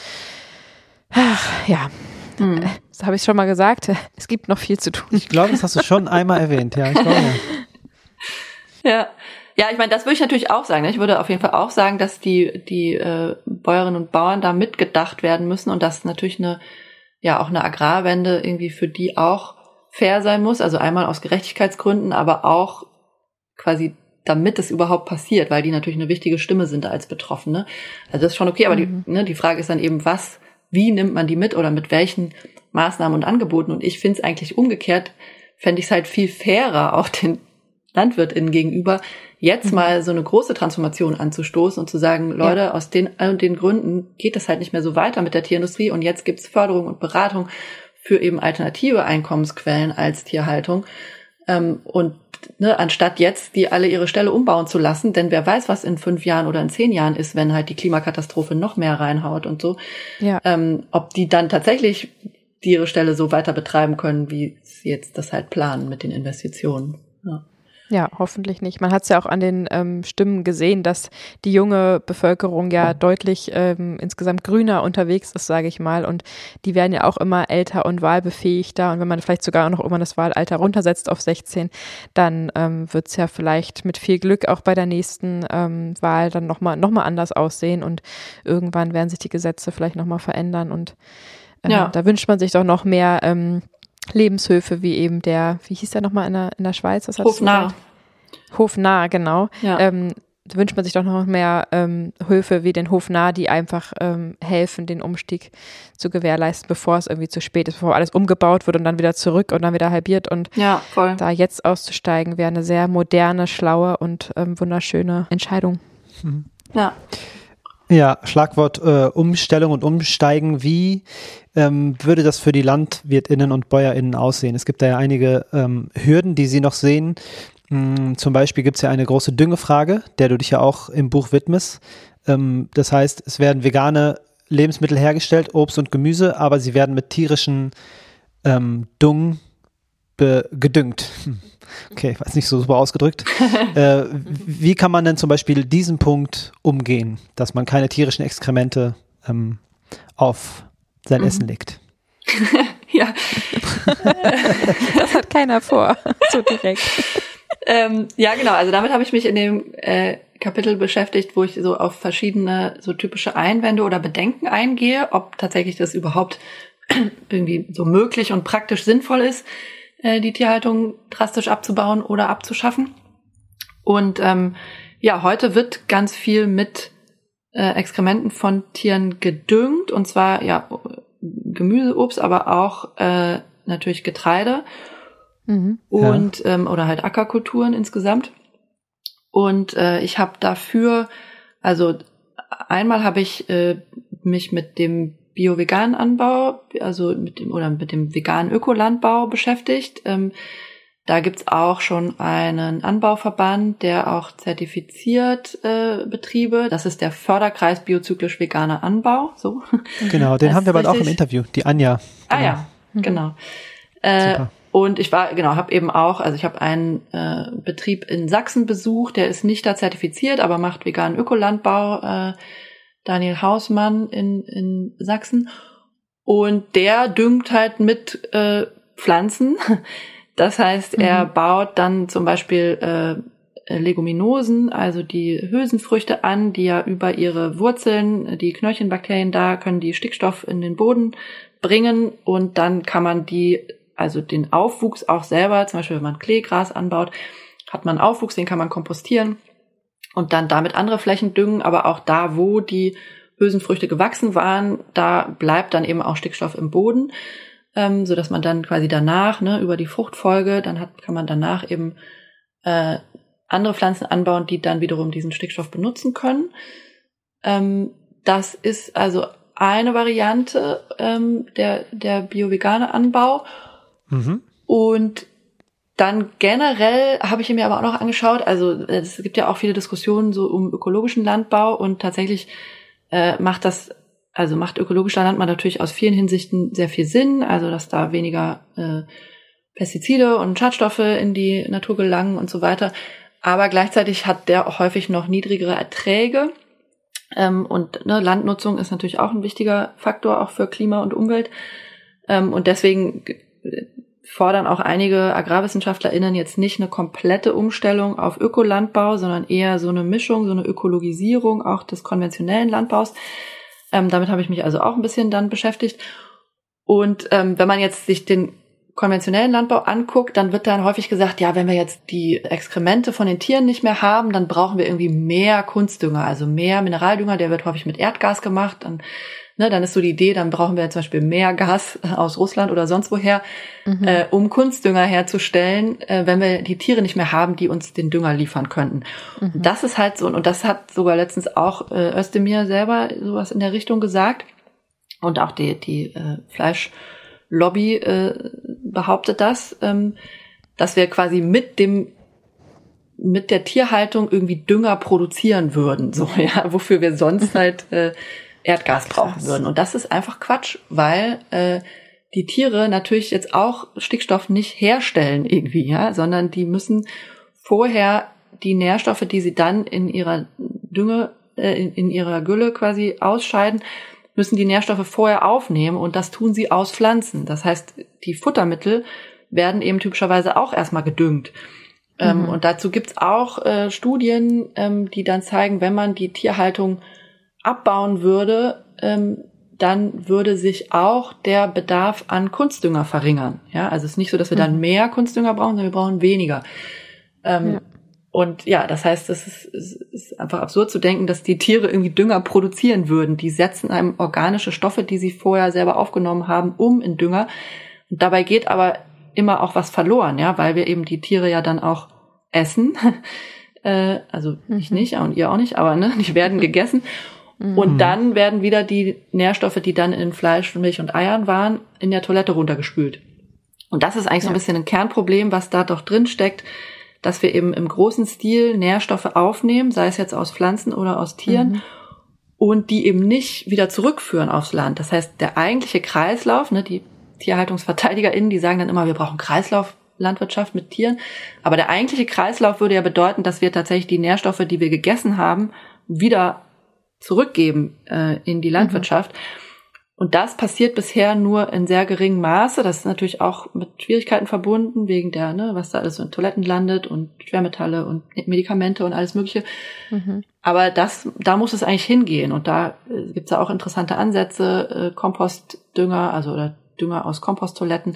Speaker 2: ach, ja, hm. das habe ich schon mal gesagt. Es gibt noch viel zu tun.
Speaker 3: Ich glaube, das hast du schon einmal erwähnt, ja. Ich glaube,
Speaker 1: ja. ja. Ich meine, das würde ich natürlich auch sagen. Ne? Ich würde auf jeden Fall auch sagen, dass die, die äh, Bäuerinnen und Bauern da mitgedacht werden müssen und dass natürlich eine, ja, auch eine Agrarwende irgendwie für die auch fair sein muss. Also einmal aus Gerechtigkeitsgründen, aber auch quasi damit es überhaupt passiert, weil die natürlich eine wichtige Stimme sind als Betroffene. Also das ist schon okay, aber mhm. die, ne, die Frage ist dann eben, was, wie nimmt man die mit oder mit welchen Maßnahmen und Angeboten? Und ich finde es eigentlich umgekehrt, fände ich es halt viel fairer, auch den LandwirtInnen gegenüber, jetzt mhm. mal so eine große Transformation anzustoßen und zu sagen, Leute, ja. aus den und den Gründen geht es halt nicht mehr so weiter mit der Tierindustrie und jetzt gibt's Förderung und Beratung für eben alternative Einkommensquellen als Tierhaltung. Ähm, und ne, anstatt jetzt die alle ihre Stelle umbauen zu lassen, denn wer weiß, was in fünf Jahren oder in zehn Jahren ist, wenn halt die Klimakatastrophe noch mehr reinhaut und so, ja. ähm, ob die dann tatsächlich ihre Stelle so weiter betreiben können, wie sie jetzt das halt planen mit den Investitionen. Ja.
Speaker 2: Ja, hoffentlich nicht. Man hat es ja auch an den ähm, Stimmen gesehen, dass die junge Bevölkerung ja deutlich ähm, insgesamt grüner unterwegs ist, sage ich mal. Und die werden ja auch immer älter und wahlbefähigter. Und wenn man vielleicht sogar auch noch immer das Wahlalter runtersetzt auf 16, dann ähm, wird es ja vielleicht mit viel Glück auch bei der nächsten ähm, Wahl dann nochmal noch mal anders aussehen. Und irgendwann werden sich die Gesetze vielleicht nochmal verändern. Und äh, ja. da wünscht man sich doch noch mehr ähm, Lebenshöfe wie eben der, wie hieß der nochmal in der, in der Schweiz?
Speaker 1: Was Hofnah.
Speaker 2: Hofnah, genau. Ja. Ähm, da wünscht man sich doch noch mehr ähm, Höfe wie den Hofnah, die einfach ähm, helfen, den Umstieg zu gewährleisten, bevor es irgendwie zu spät ist, bevor alles umgebaut wird und dann wieder zurück und dann wieder halbiert. Und
Speaker 1: ja,
Speaker 2: da jetzt auszusteigen, wäre eine sehr moderne, schlaue und ähm, wunderschöne Entscheidung.
Speaker 1: Mhm. Ja.
Speaker 3: Ja, Schlagwort äh, Umstellung und Umsteigen. Wie ähm, würde das für die LandwirtInnen und BäuerInnen aussehen? Es gibt da ja einige ähm, Hürden, die Sie noch sehen. Hm, zum Beispiel gibt es ja eine große Düngefrage, der du dich ja auch im Buch widmest. Ähm, das heißt, es werden vegane Lebensmittel hergestellt, Obst und Gemüse, aber sie werden mit tierischen ähm, Dung gedüngt. Hm. Okay, weiß nicht so super ausgedrückt. äh, wie kann man denn zum Beispiel diesen Punkt umgehen, dass man keine tierischen Exkremente ähm, auf sein mhm. Essen legt?
Speaker 1: ja.
Speaker 2: das hat keiner vor, so direkt.
Speaker 1: Ähm, ja, genau. Also damit habe ich mich in dem äh, Kapitel beschäftigt, wo ich so auf verschiedene so typische Einwände oder Bedenken eingehe, ob tatsächlich das überhaupt irgendwie so möglich und praktisch sinnvoll ist äh, die Tierhaltung drastisch abzubauen oder abzuschaffen. Und ähm, ja, heute wird ganz viel mit äh, Exkrementen von Tieren gedüngt und zwar ja Gemüse, Obst, aber auch äh, natürlich Getreide mhm, und ja. ähm, oder halt Ackerkulturen insgesamt. Und äh, ich habe dafür, also einmal habe ich äh, mich mit dem bio-veganen Anbau, also mit dem oder mit dem veganen Ökolandbau beschäftigt. Ähm, da gibt's auch schon einen Anbauverband, der auch zertifiziert äh, Betriebe. Das ist der Förderkreis biozyklisch veganer Anbau. So.
Speaker 3: Genau, den das haben wir bald auch im Interview. Die Anja.
Speaker 1: Genau. Ah ja, genau. genau. Äh, und ich war, genau, habe eben auch, also ich habe einen äh, Betrieb in Sachsen besucht, der ist nicht da zertifiziert, aber macht veganen Ökolandbau. Äh, Daniel Hausmann in, in Sachsen. Und der düngt halt mit äh, Pflanzen. Das heißt, er mhm. baut dann zum Beispiel äh, Leguminosen, also die Hülsenfrüchte an, die ja über ihre Wurzeln, die Knöllchenbakterien da, können die Stickstoff in den Boden bringen und dann kann man die, also den Aufwuchs auch selber, zum Beispiel wenn man Kleegras anbaut, hat man Aufwuchs, den kann man kompostieren und dann damit andere Flächen düngen, aber auch da, wo die Hülsenfrüchte gewachsen waren, da bleibt dann eben auch Stickstoff im Boden, ähm, so dass man dann quasi danach, ne, über die Fruchtfolge, dann hat, kann man danach eben äh, andere Pflanzen anbauen, die dann wiederum diesen Stickstoff benutzen können. Ähm, das ist also eine Variante ähm, der, der bio-vegane Anbau. Mhm. Und dann generell habe ich mir aber auch noch angeschaut, also es gibt ja auch viele Diskussionen so um ökologischen Landbau und tatsächlich äh, macht das, also macht ökologischer Landbau natürlich aus vielen Hinsichten sehr viel Sinn, also dass da weniger äh, Pestizide und Schadstoffe in die Natur gelangen und so weiter. Aber gleichzeitig hat der auch häufig noch niedrigere Erträge. Ähm, und ne, Landnutzung ist natürlich auch ein wichtiger Faktor, auch für Klima und Umwelt. Ähm, und deswegen fordern auch einige AgrarwissenschaftlerInnen jetzt nicht eine komplette Umstellung auf Ökolandbau, sondern eher so eine Mischung, so eine Ökologisierung auch des konventionellen Landbaus. Ähm, damit habe ich mich also auch ein bisschen dann beschäftigt. Und ähm, wenn man jetzt sich den konventionellen Landbau anguckt, dann wird dann häufig gesagt, ja, wenn wir jetzt die Exkremente von den Tieren nicht mehr haben, dann brauchen wir irgendwie mehr Kunstdünger, also mehr Mineraldünger, der wird häufig mit Erdgas gemacht. Dann Ne, dann ist so die Idee, dann brauchen wir zum Beispiel mehr Gas aus Russland oder sonst woher, mhm. äh, um Kunstdünger herzustellen, äh, wenn wir die Tiere nicht mehr haben, die uns den Dünger liefern könnten. Mhm. Das ist halt so, und das hat sogar letztens auch äh, Özdemir selber sowas in der Richtung gesagt. Und auch die, die äh, Fleischlobby äh, behauptet das, ähm, dass wir quasi mit dem mit der Tierhaltung irgendwie Dünger produzieren würden, so ja, wofür wir sonst halt äh, Erdgas brauchen würden. Und das ist einfach Quatsch, weil äh, die Tiere natürlich jetzt auch Stickstoff nicht herstellen irgendwie, ja, sondern die müssen vorher die Nährstoffe, die sie dann in ihrer Dünge, äh, in, in ihrer Gülle quasi ausscheiden, müssen die Nährstoffe vorher aufnehmen und das tun sie aus Pflanzen. Das heißt, die Futtermittel werden eben typischerweise auch erstmal gedüngt. Ähm, mhm. Ähm, und dazu gibt's auch äh, Studien, ähm, die dann zeigen, wenn man die Tierhaltung abbauen würde, ähm, dann würde sich auch der Bedarf an Kunstdünger verringern. Ja, also es ist nicht so, dass wir dann mhm. mehr Kunstdünger brauchen, sondern wir brauchen weniger. Ähm, ja. Und ja, das heißt, es ist, ist einfach absurd zu denken, dass die Tiere irgendwie Dünger produzieren würden. Die setzen einem organische Stoffe, die sie vorher selber aufgenommen haben, um in Dünger. Und dabei geht aber immer auch was verloren, ja, weil wir eben die Tiere ja dann auch essen. äh, also ich mhm. nicht und ihr auch nicht, aber ne, die werden gegessen. Mhm. Und dann werden wieder die Nährstoffe, die dann in Fleisch, Milch und Eiern waren, in der Toilette runtergespült. Und das ist eigentlich ja. so ein bisschen ein Kernproblem, was da doch drin steckt, dass wir eben im großen Stil Nährstoffe aufnehmen, sei es jetzt aus Pflanzen oder aus Tieren, mhm. und die eben nicht wieder zurückführen aufs Land. Das heißt, der eigentliche Kreislauf, ne, die TierhaltungsverteidigerInnen, die sagen dann immer, wir brauchen Kreislauflandwirtschaft mit Tieren. Aber der eigentliche Kreislauf würde ja bedeuten, dass wir tatsächlich die Nährstoffe, die wir gegessen haben, wieder zurückgeben äh, in die Landwirtschaft. Mhm. Und das passiert bisher nur in sehr geringem Maße. Das ist natürlich auch mit Schwierigkeiten verbunden, wegen der, ne, was da alles so in Toiletten landet und Schwermetalle und Medikamente und alles Mögliche. Mhm. Aber das, da muss es eigentlich hingehen. Und da äh, gibt's ja auch interessante Ansätze, äh, Kompostdünger, also oder Dünger aus Komposttoiletten.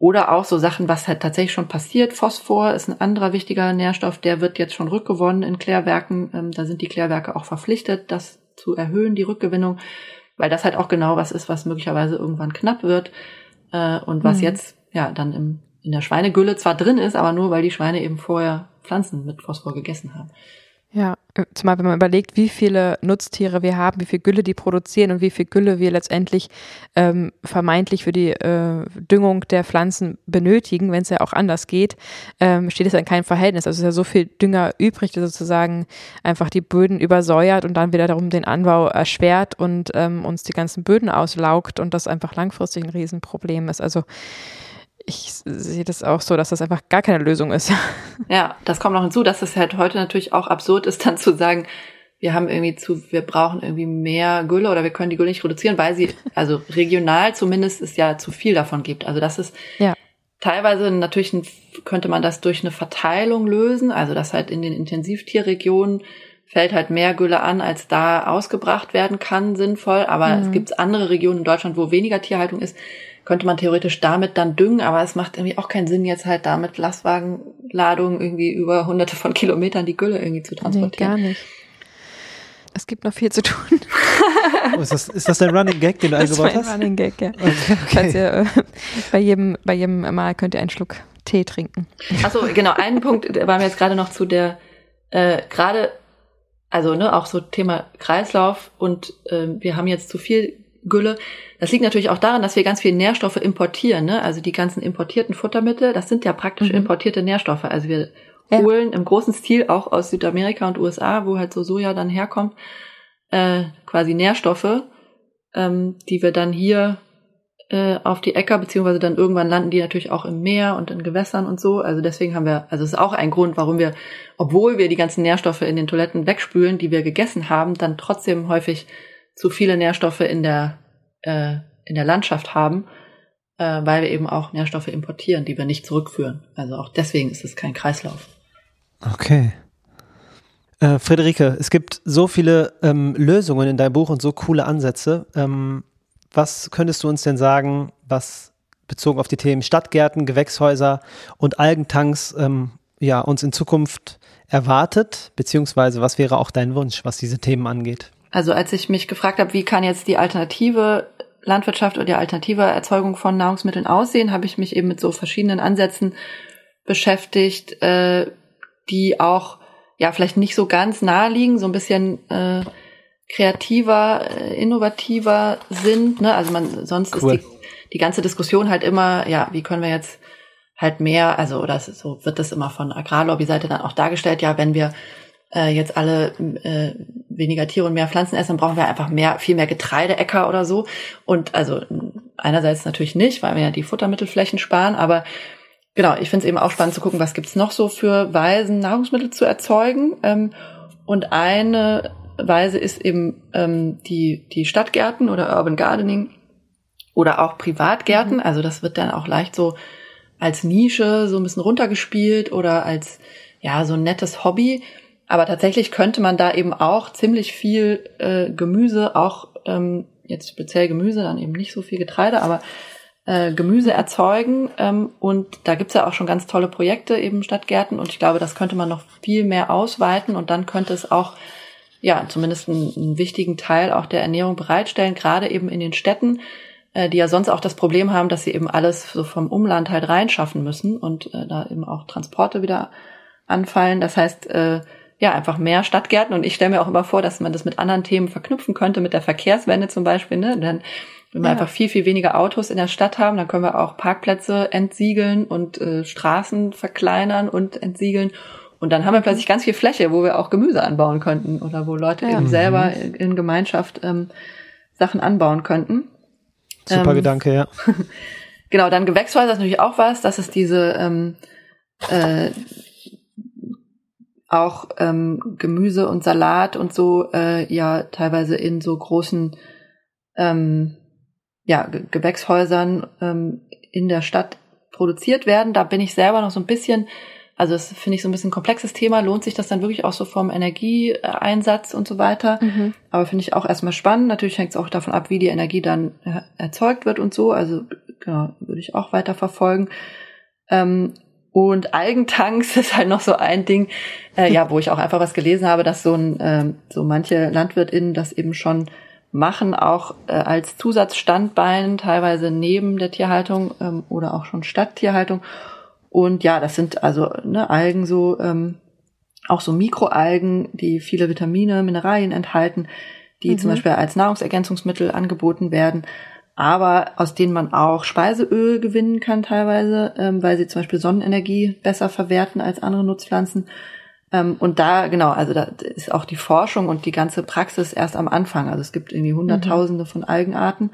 Speaker 1: Oder auch so Sachen, was halt tatsächlich schon passiert. Phosphor ist ein anderer wichtiger Nährstoff, der wird jetzt schon rückgewonnen in Klärwerken. Ähm, da sind die Klärwerke auch verpflichtet, das zu erhöhen, die Rückgewinnung, weil das halt auch genau was ist, was möglicherweise irgendwann knapp wird äh, und was mhm. jetzt ja dann im, in der Schweinegülle zwar drin ist, aber nur weil die Schweine eben vorher Pflanzen mit Phosphor gegessen haben.
Speaker 2: Ja, zumal wenn man überlegt, wie viele Nutztiere wir haben, wie viel Gülle die produzieren und wie viel Gülle wir letztendlich ähm, vermeintlich für die äh, Düngung der Pflanzen benötigen, wenn es ja auch anders geht, ähm, steht es in keinem Verhältnis. Also es ist ja so viel Dünger übrig, der sozusagen einfach die Böden übersäuert und dann wieder darum den Anbau erschwert und ähm, uns die ganzen Böden auslaugt und das einfach langfristig ein Riesenproblem ist. Also ich sehe das auch so, dass das einfach gar keine Lösung ist.
Speaker 1: Ja, das kommt noch hinzu, dass es halt heute natürlich auch absurd ist, dann zu sagen, wir haben irgendwie zu, wir brauchen irgendwie mehr Gülle oder wir können die Gülle nicht reduzieren, weil sie, also regional zumindest es ja zu viel davon gibt. Also das ist ja. teilweise natürlich ein, könnte man das durch eine Verteilung lösen, also dass halt in den Intensivtierregionen fällt halt mehr Gülle an, als da ausgebracht werden kann, sinnvoll. Aber mhm. es gibt andere Regionen in Deutschland, wo weniger Tierhaltung ist könnte man theoretisch damit dann düngen, aber es macht irgendwie auch keinen Sinn, jetzt halt damit Lastwagenladungen irgendwie über hunderte von Kilometern die Gülle irgendwie zu transportieren.
Speaker 2: Nee, gar nicht. Es gibt noch viel zu tun.
Speaker 3: oh, ist, das, ist das der Running Gag, den du eingebaut hast? Das ist ein Running Gag, ja.
Speaker 2: Okay, okay. Ihr, äh, bei, jedem, bei jedem Mal könnt ihr einen Schluck Tee trinken.
Speaker 1: Achso, genau. Ein Punkt war mir jetzt gerade noch zu der, äh, gerade also ne, auch so Thema Kreislauf und äh, wir haben jetzt zu viel Gülle. Das liegt natürlich auch daran, dass wir ganz viel Nährstoffe importieren. Ne? Also die ganzen importierten Futtermittel, das sind ja praktisch mhm. importierte Nährstoffe. Also wir ja. holen im großen Stil auch aus Südamerika und USA, wo halt so Soja dann herkommt, äh, quasi Nährstoffe, ähm, die wir dann hier äh, auf die Äcker, beziehungsweise dann irgendwann landen die natürlich auch im Meer und in Gewässern und so. Also deswegen haben wir, also es ist auch ein Grund, warum wir, obwohl wir die ganzen Nährstoffe in den Toiletten wegspülen, die wir gegessen haben, dann trotzdem häufig zu viele Nährstoffe in der, äh, in der Landschaft haben, äh, weil wir eben auch Nährstoffe importieren, die wir nicht zurückführen. Also auch deswegen ist es kein Kreislauf.
Speaker 3: Okay. Äh, Friederike, es gibt so viele ähm, Lösungen in deinem Buch und so coole Ansätze. Ähm, was könntest du uns denn sagen, was bezogen auf die Themen Stadtgärten, Gewächshäuser und Algentanks ähm, ja, uns in Zukunft erwartet, beziehungsweise was wäre auch dein Wunsch, was diese Themen angeht?
Speaker 1: Also als ich mich gefragt habe, wie kann jetzt die alternative Landwirtschaft oder die alternative Erzeugung von Nahrungsmitteln aussehen, habe ich mich eben mit so verschiedenen Ansätzen beschäftigt, äh, die auch ja vielleicht nicht so ganz nahe liegen, so ein bisschen äh, kreativer, äh, innovativer sind. Ne? Also man sonst cool. ist die, die ganze Diskussion halt immer, ja, wie können wir jetzt halt mehr, also oder so wird das immer von Agrarlobby-Seite dann auch dargestellt, ja, wenn wir äh, jetzt alle äh, weniger Tiere und mehr Pflanzen essen, dann brauchen wir einfach mehr, viel mehr Getreideäcker oder so. Und also einerseits natürlich nicht, weil wir ja die Futtermittelflächen sparen, aber genau, ich finde es eben auch spannend zu gucken, was gibt's noch so für Weisen, Nahrungsmittel zu erzeugen. Ähm, und eine Weise ist eben ähm, die, die Stadtgärten oder Urban Gardening oder auch Privatgärten. Mhm. Also das wird dann auch leicht so als Nische so ein bisschen runtergespielt oder als ja so ein nettes Hobby. Aber tatsächlich könnte man da eben auch ziemlich viel äh, Gemüse, auch ähm, jetzt speziell Gemüse, dann eben nicht so viel Getreide, aber äh, Gemüse erzeugen. Ähm, und da gibt's ja auch schon ganz tolle Projekte, eben Stadtgärten. Und ich glaube, das könnte man noch viel mehr ausweiten und dann könnte es auch ja zumindest einen, einen wichtigen Teil auch der Ernährung bereitstellen, gerade eben in den Städten, äh, die ja sonst auch das Problem haben, dass sie eben alles so vom Umland halt reinschaffen müssen und äh, da eben auch Transporte wieder anfallen. Das heißt, äh, ja, einfach mehr Stadtgärten. Und ich stelle mir auch immer vor, dass man das mit anderen Themen verknüpfen könnte, mit der Verkehrswende zum Beispiel. Ne? Dann, wenn wir ja. einfach viel, viel weniger Autos in der Stadt haben, dann können wir auch Parkplätze entsiegeln und äh, Straßen verkleinern und entsiegeln. Und dann haben wir plötzlich ganz viel Fläche, wo wir auch Gemüse anbauen könnten oder wo Leute ja. eben selber mhm. in, in Gemeinschaft ähm, Sachen anbauen könnten.
Speaker 3: Super ähm, Gedanke, ja.
Speaker 1: genau, dann Gewächshäuser ist natürlich auch was, dass es diese ähm, äh, auch ähm, Gemüse und Salat und so äh, ja teilweise in so großen ähm, ja, Gewächshäusern ähm, in der Stadt produziert werden. Da bin ich selber noch so ein bisschen, also das finde ich so ein bisschen ein komplexes Thema. Lohnt sich das dann wirklich auch so vom Energieeinsatz und so weiter? Mhm. Aber finde ich auch erstmal spannend. Natürlich hängt es auch davon ab, wie die Energie dann äh, erzeugt wird und so. Also genau, würde ich auch weiter verfolgen. Ähm, und Algentanks ist halt noch so ein Ding, äh, ja, wo ich auch einfach was gelesen habe, dass so ein, äh, so manche LandwirtInnen das eben schon machen, auch äh, als Zusatzstandbein, teilweise neben der Tierhaltung ähm, oder auch schon statt Tierhaltung. Und ja, das sind also ne, Algen so, ähm, auch so Mikroalgen, die viele Vitamine, Mineralien enthalten, die mhm. zum Beispiel als Nahrungsergänzungsmittel angeboten werden aber aus denen man auch Speiseöl gewinnen kann teilweise, ähm, weil sie zum Beispiel Sonnenenergie besser verwerten als andere Nutzpflanzen. Ähm, und da, genau, also da ist auch die Forschung und die ganze Praxis erst am Anfang. Also es gibt irgendwie Hunderttausende mhm. von Algenarten.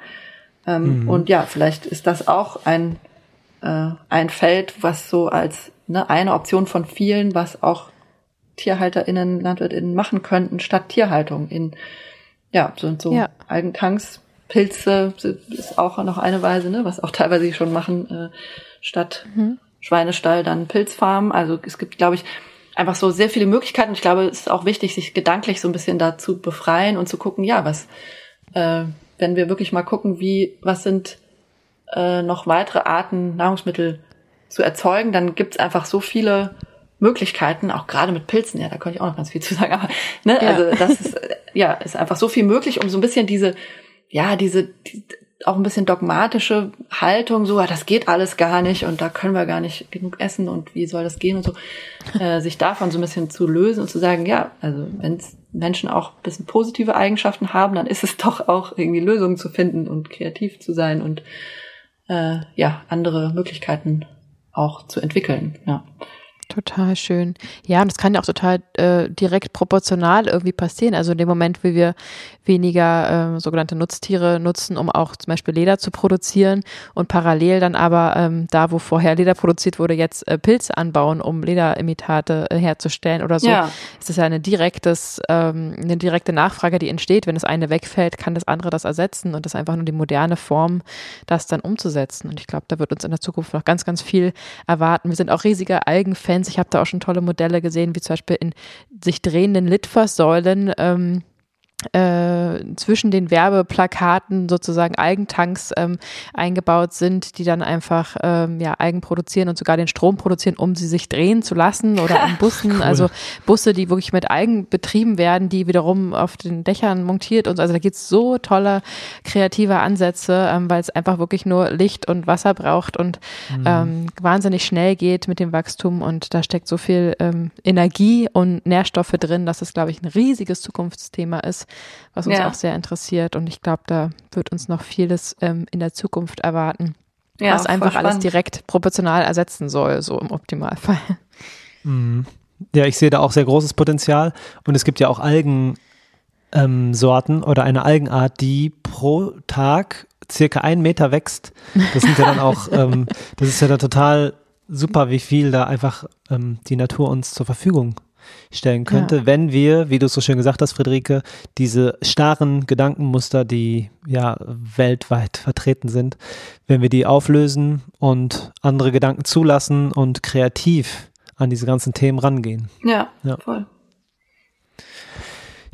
Speaker 1: Ähm, mhm. Und ja, vielleicht ist das auch ein, äh, ein Feld, was so als ne, eine Option von vielen, was auch TierhalterInnen, LandwirtInnen machen könnten, statt Tierhaltung in, ja, sind so ja. Algentanks Pilze ist auch noch eine Weise, ne, was auch teilweise schon machen, äh, statt mhm. Schweinestall dann Pilzfarm. Also es gibt, glaube ich, einfach so sehr viele Möglichkeiten. Ich glaube, es ist auch wichtig, sich gedanklich so ein bisschen dazu befreien und zu gucken, ja, was, äh, wenn wir wirklich mal gucken, wie, was sind äh, noch weitere Arten, Nahrungsmittel zu erzeugen, dann gibt es einfach so viele Möglichkeiten, auch gerade mit Pilzen, ja, da könnte ich auch noch ganz viel zu sagen, aber ne, ja. also das ist, ja, ist einfach so viel möglich, um so ein bisschen diese ja, diese, die, auch ein bisschen dogmatische Haltung, so, ah, das geht alles gar nicht und da können wir gar nicht genug essen und wie soll das gehen und so, äh, sich davon so ein bisschen zu lösen und zu sagen, ja, also wenn Menschen auch ein bisschen positive Eigenschaften haben, dann ist es doch auch irgendwie Lösungen zu finden und kreativ zu sein und äh, ja, andere Möglichkeiten auch zu entwickeln. Ja.
Speaker 2: Total schön. Ja, und das kann ja auch total äh, direkt proportional irgendwie passieren. Also in dem Moment, wie wir weniger äh, sogenannte Nutztiere nutzen, um auch zum Beispiel Leder zu produzieren und parallel dann aber ähm, da, wo vorher Leder produziert wurde, jetzt äh, Pilze anbauen, um Lederimitate äh, herzustellen oder so. Ja. Es ist ja eine direktes, ähm, eine direkte Nachfrage, die entsteht. Wenn das eine wegfällt, kann das andere das ersetzen und das ist einfach nur die moderne Form, das dann umzusetzen. Und ich glaube, da wird uns in der Zukunft noch ganz, ganz viel erwarten. Wir sind auch riesige Algenfans. Ich habe da auch schon tolle Modelle gesehen, wie zum Beispiel in sich drehenden Litfaßsäulen. Ähm, äh, zwischen den Werbeplakaten sozusagen Algentanks ähm, eingebaut sind, die dann einfach ähm, ja, Algen produzieren und sogar den Strom produzieren, um sie sich drehen zu lassen oder in Bussen, cool. also Busse, die wirklich mit Algen betrieben werden, die wiederum auf den Dächern montiert und so. Also da gibt es so tolle kreative Ansätze, ähm, weil es einfach wirklich nur Licht und Wasser braucht und mhm. ähm, wahnsinnig schnell geht mit dem Wachstum und da steckt so viel ähm, Energie und Nährstoffe drin, dass es, glaube ich, ein riesiges Zukunftsthema ist was uns ja. auch sehr interessiert. Und ich glaube, da wird uns noch vieles ähm, in der Zukunft erwarten, ja, was einfach alles direkt proportional ersetzen soll, so im Optimalfall.
Speaker 3: Mhm. Ja, ich sehe da auch sehr großes Potenzial. Und es gibt ja auch Algensorten ähm, oder eine Algenart, die pro Tag circa einen Meter wächst. Das sind ja dann auch, ähm, das ist ja dann total super, wie viel da einfach ähm, die Natur uns zur Verfügung stellen könnte, ja. wenn wir, wie du es so schön gesagt hast, Friederike, diese starren Gedankenmuster, die ja weltweit vertreten sind, wenn wir die auflösen und andere Gedanken zulassen und kreativ an diese ganzen Themen rangehen.
Speaker 1: Ja, ja. voll.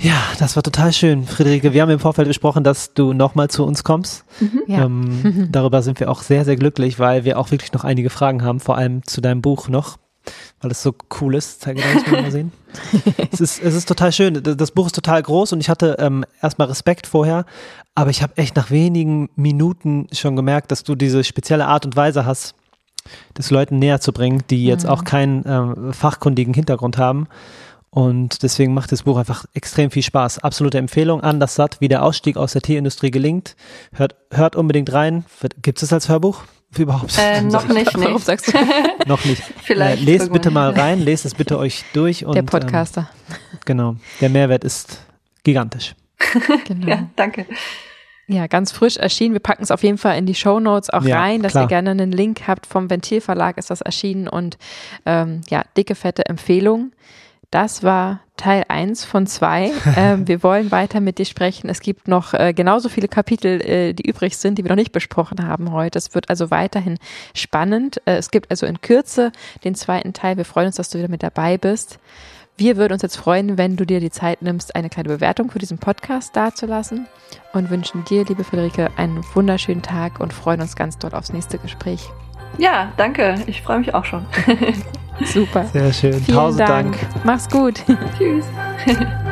Speaker 3: Ja, das war total schön, Friederike. Wir haben im Vorfeld besprochen, dass du nochmal zu uns kommst. Mhm, ja. ähm, darüber sind wir auch sehr, sehr glücklich, weil wir auch wirklich noch einige Fragen haben, vor allem zu deinem Buch noch weil es so cool ist. Zeige dir mal sehen. es, ist, es ist total schön. Das Buch ist total groß und ich hatte ähm, erstmal Respekt vorher, aber ich habe echt nach wenigen Minuten schon gemerkt, dass du diese spezielle Art und Weise hast, das Leuten näher zu bringen, die jetzt mhm. auch keinen ähm, fachkundigen Hintergrund haben. Und deswegen macht das Buch einfach extrem viel Spaß. Absolute Empfehlung an das Satt, wie der Ausstieg aus der Teeindustrie gelingt. Hört, hört unbedingt rein. Gibt es das als Hörbuch? Überhaupt?
Speaker 1: Äh, noch nicht,
Speaker 3: nee. Warum sagst du? noch nicht. Vielleicht. Äh, lest bitte mal rein, lest es bitte euch durch. Und,
Speaker 2: der Podcaster.
Speaker 3: Ähm, genau. Der Mehrwert ist gigantisch.
Speaker 1: genau. Ja, danke.
Speaker 2: Ja, ganz frisch erschienen. Wir packen es auf jeden Fall in die Show Notes auch ja, rein, dass klar. ihr gerne einen Link habt. Vom Ventilverlag ist das erschienen und ähm, ja, dicke, fette Empfehlung. Das war Teil 1 von 2. ähm, wir wollen weiter mit dir sprechen. Es gibt noch äh, genauso viele Kapitel, äh, die übrig sind, die wir noch nicht besprochen haben heute. Es wird also weiterhin spannend. Äh, es gibt also in Kürze den zweiten Teil. Wir freuen uns, dass du wieder mit dabei bist. Wir würden uns jetzt freuen, wenn du dir die Zeit nimmst, eine kleine Bewertung für diesen Podcast dazulassen und wünschen dir, liebe Friederike, einen wunderschönen Tag und freuen uns ganz doll aufs nächste Gespräch.
Speaker 1: Ja, danke. Ich freue mich auch schon.
Speaker 2: Super.
Speaker 3: Sehr schön.
Speaker 2: Vielen Tausend Dank. Dank. Mach's gut.
Speaker 1: Tschüss.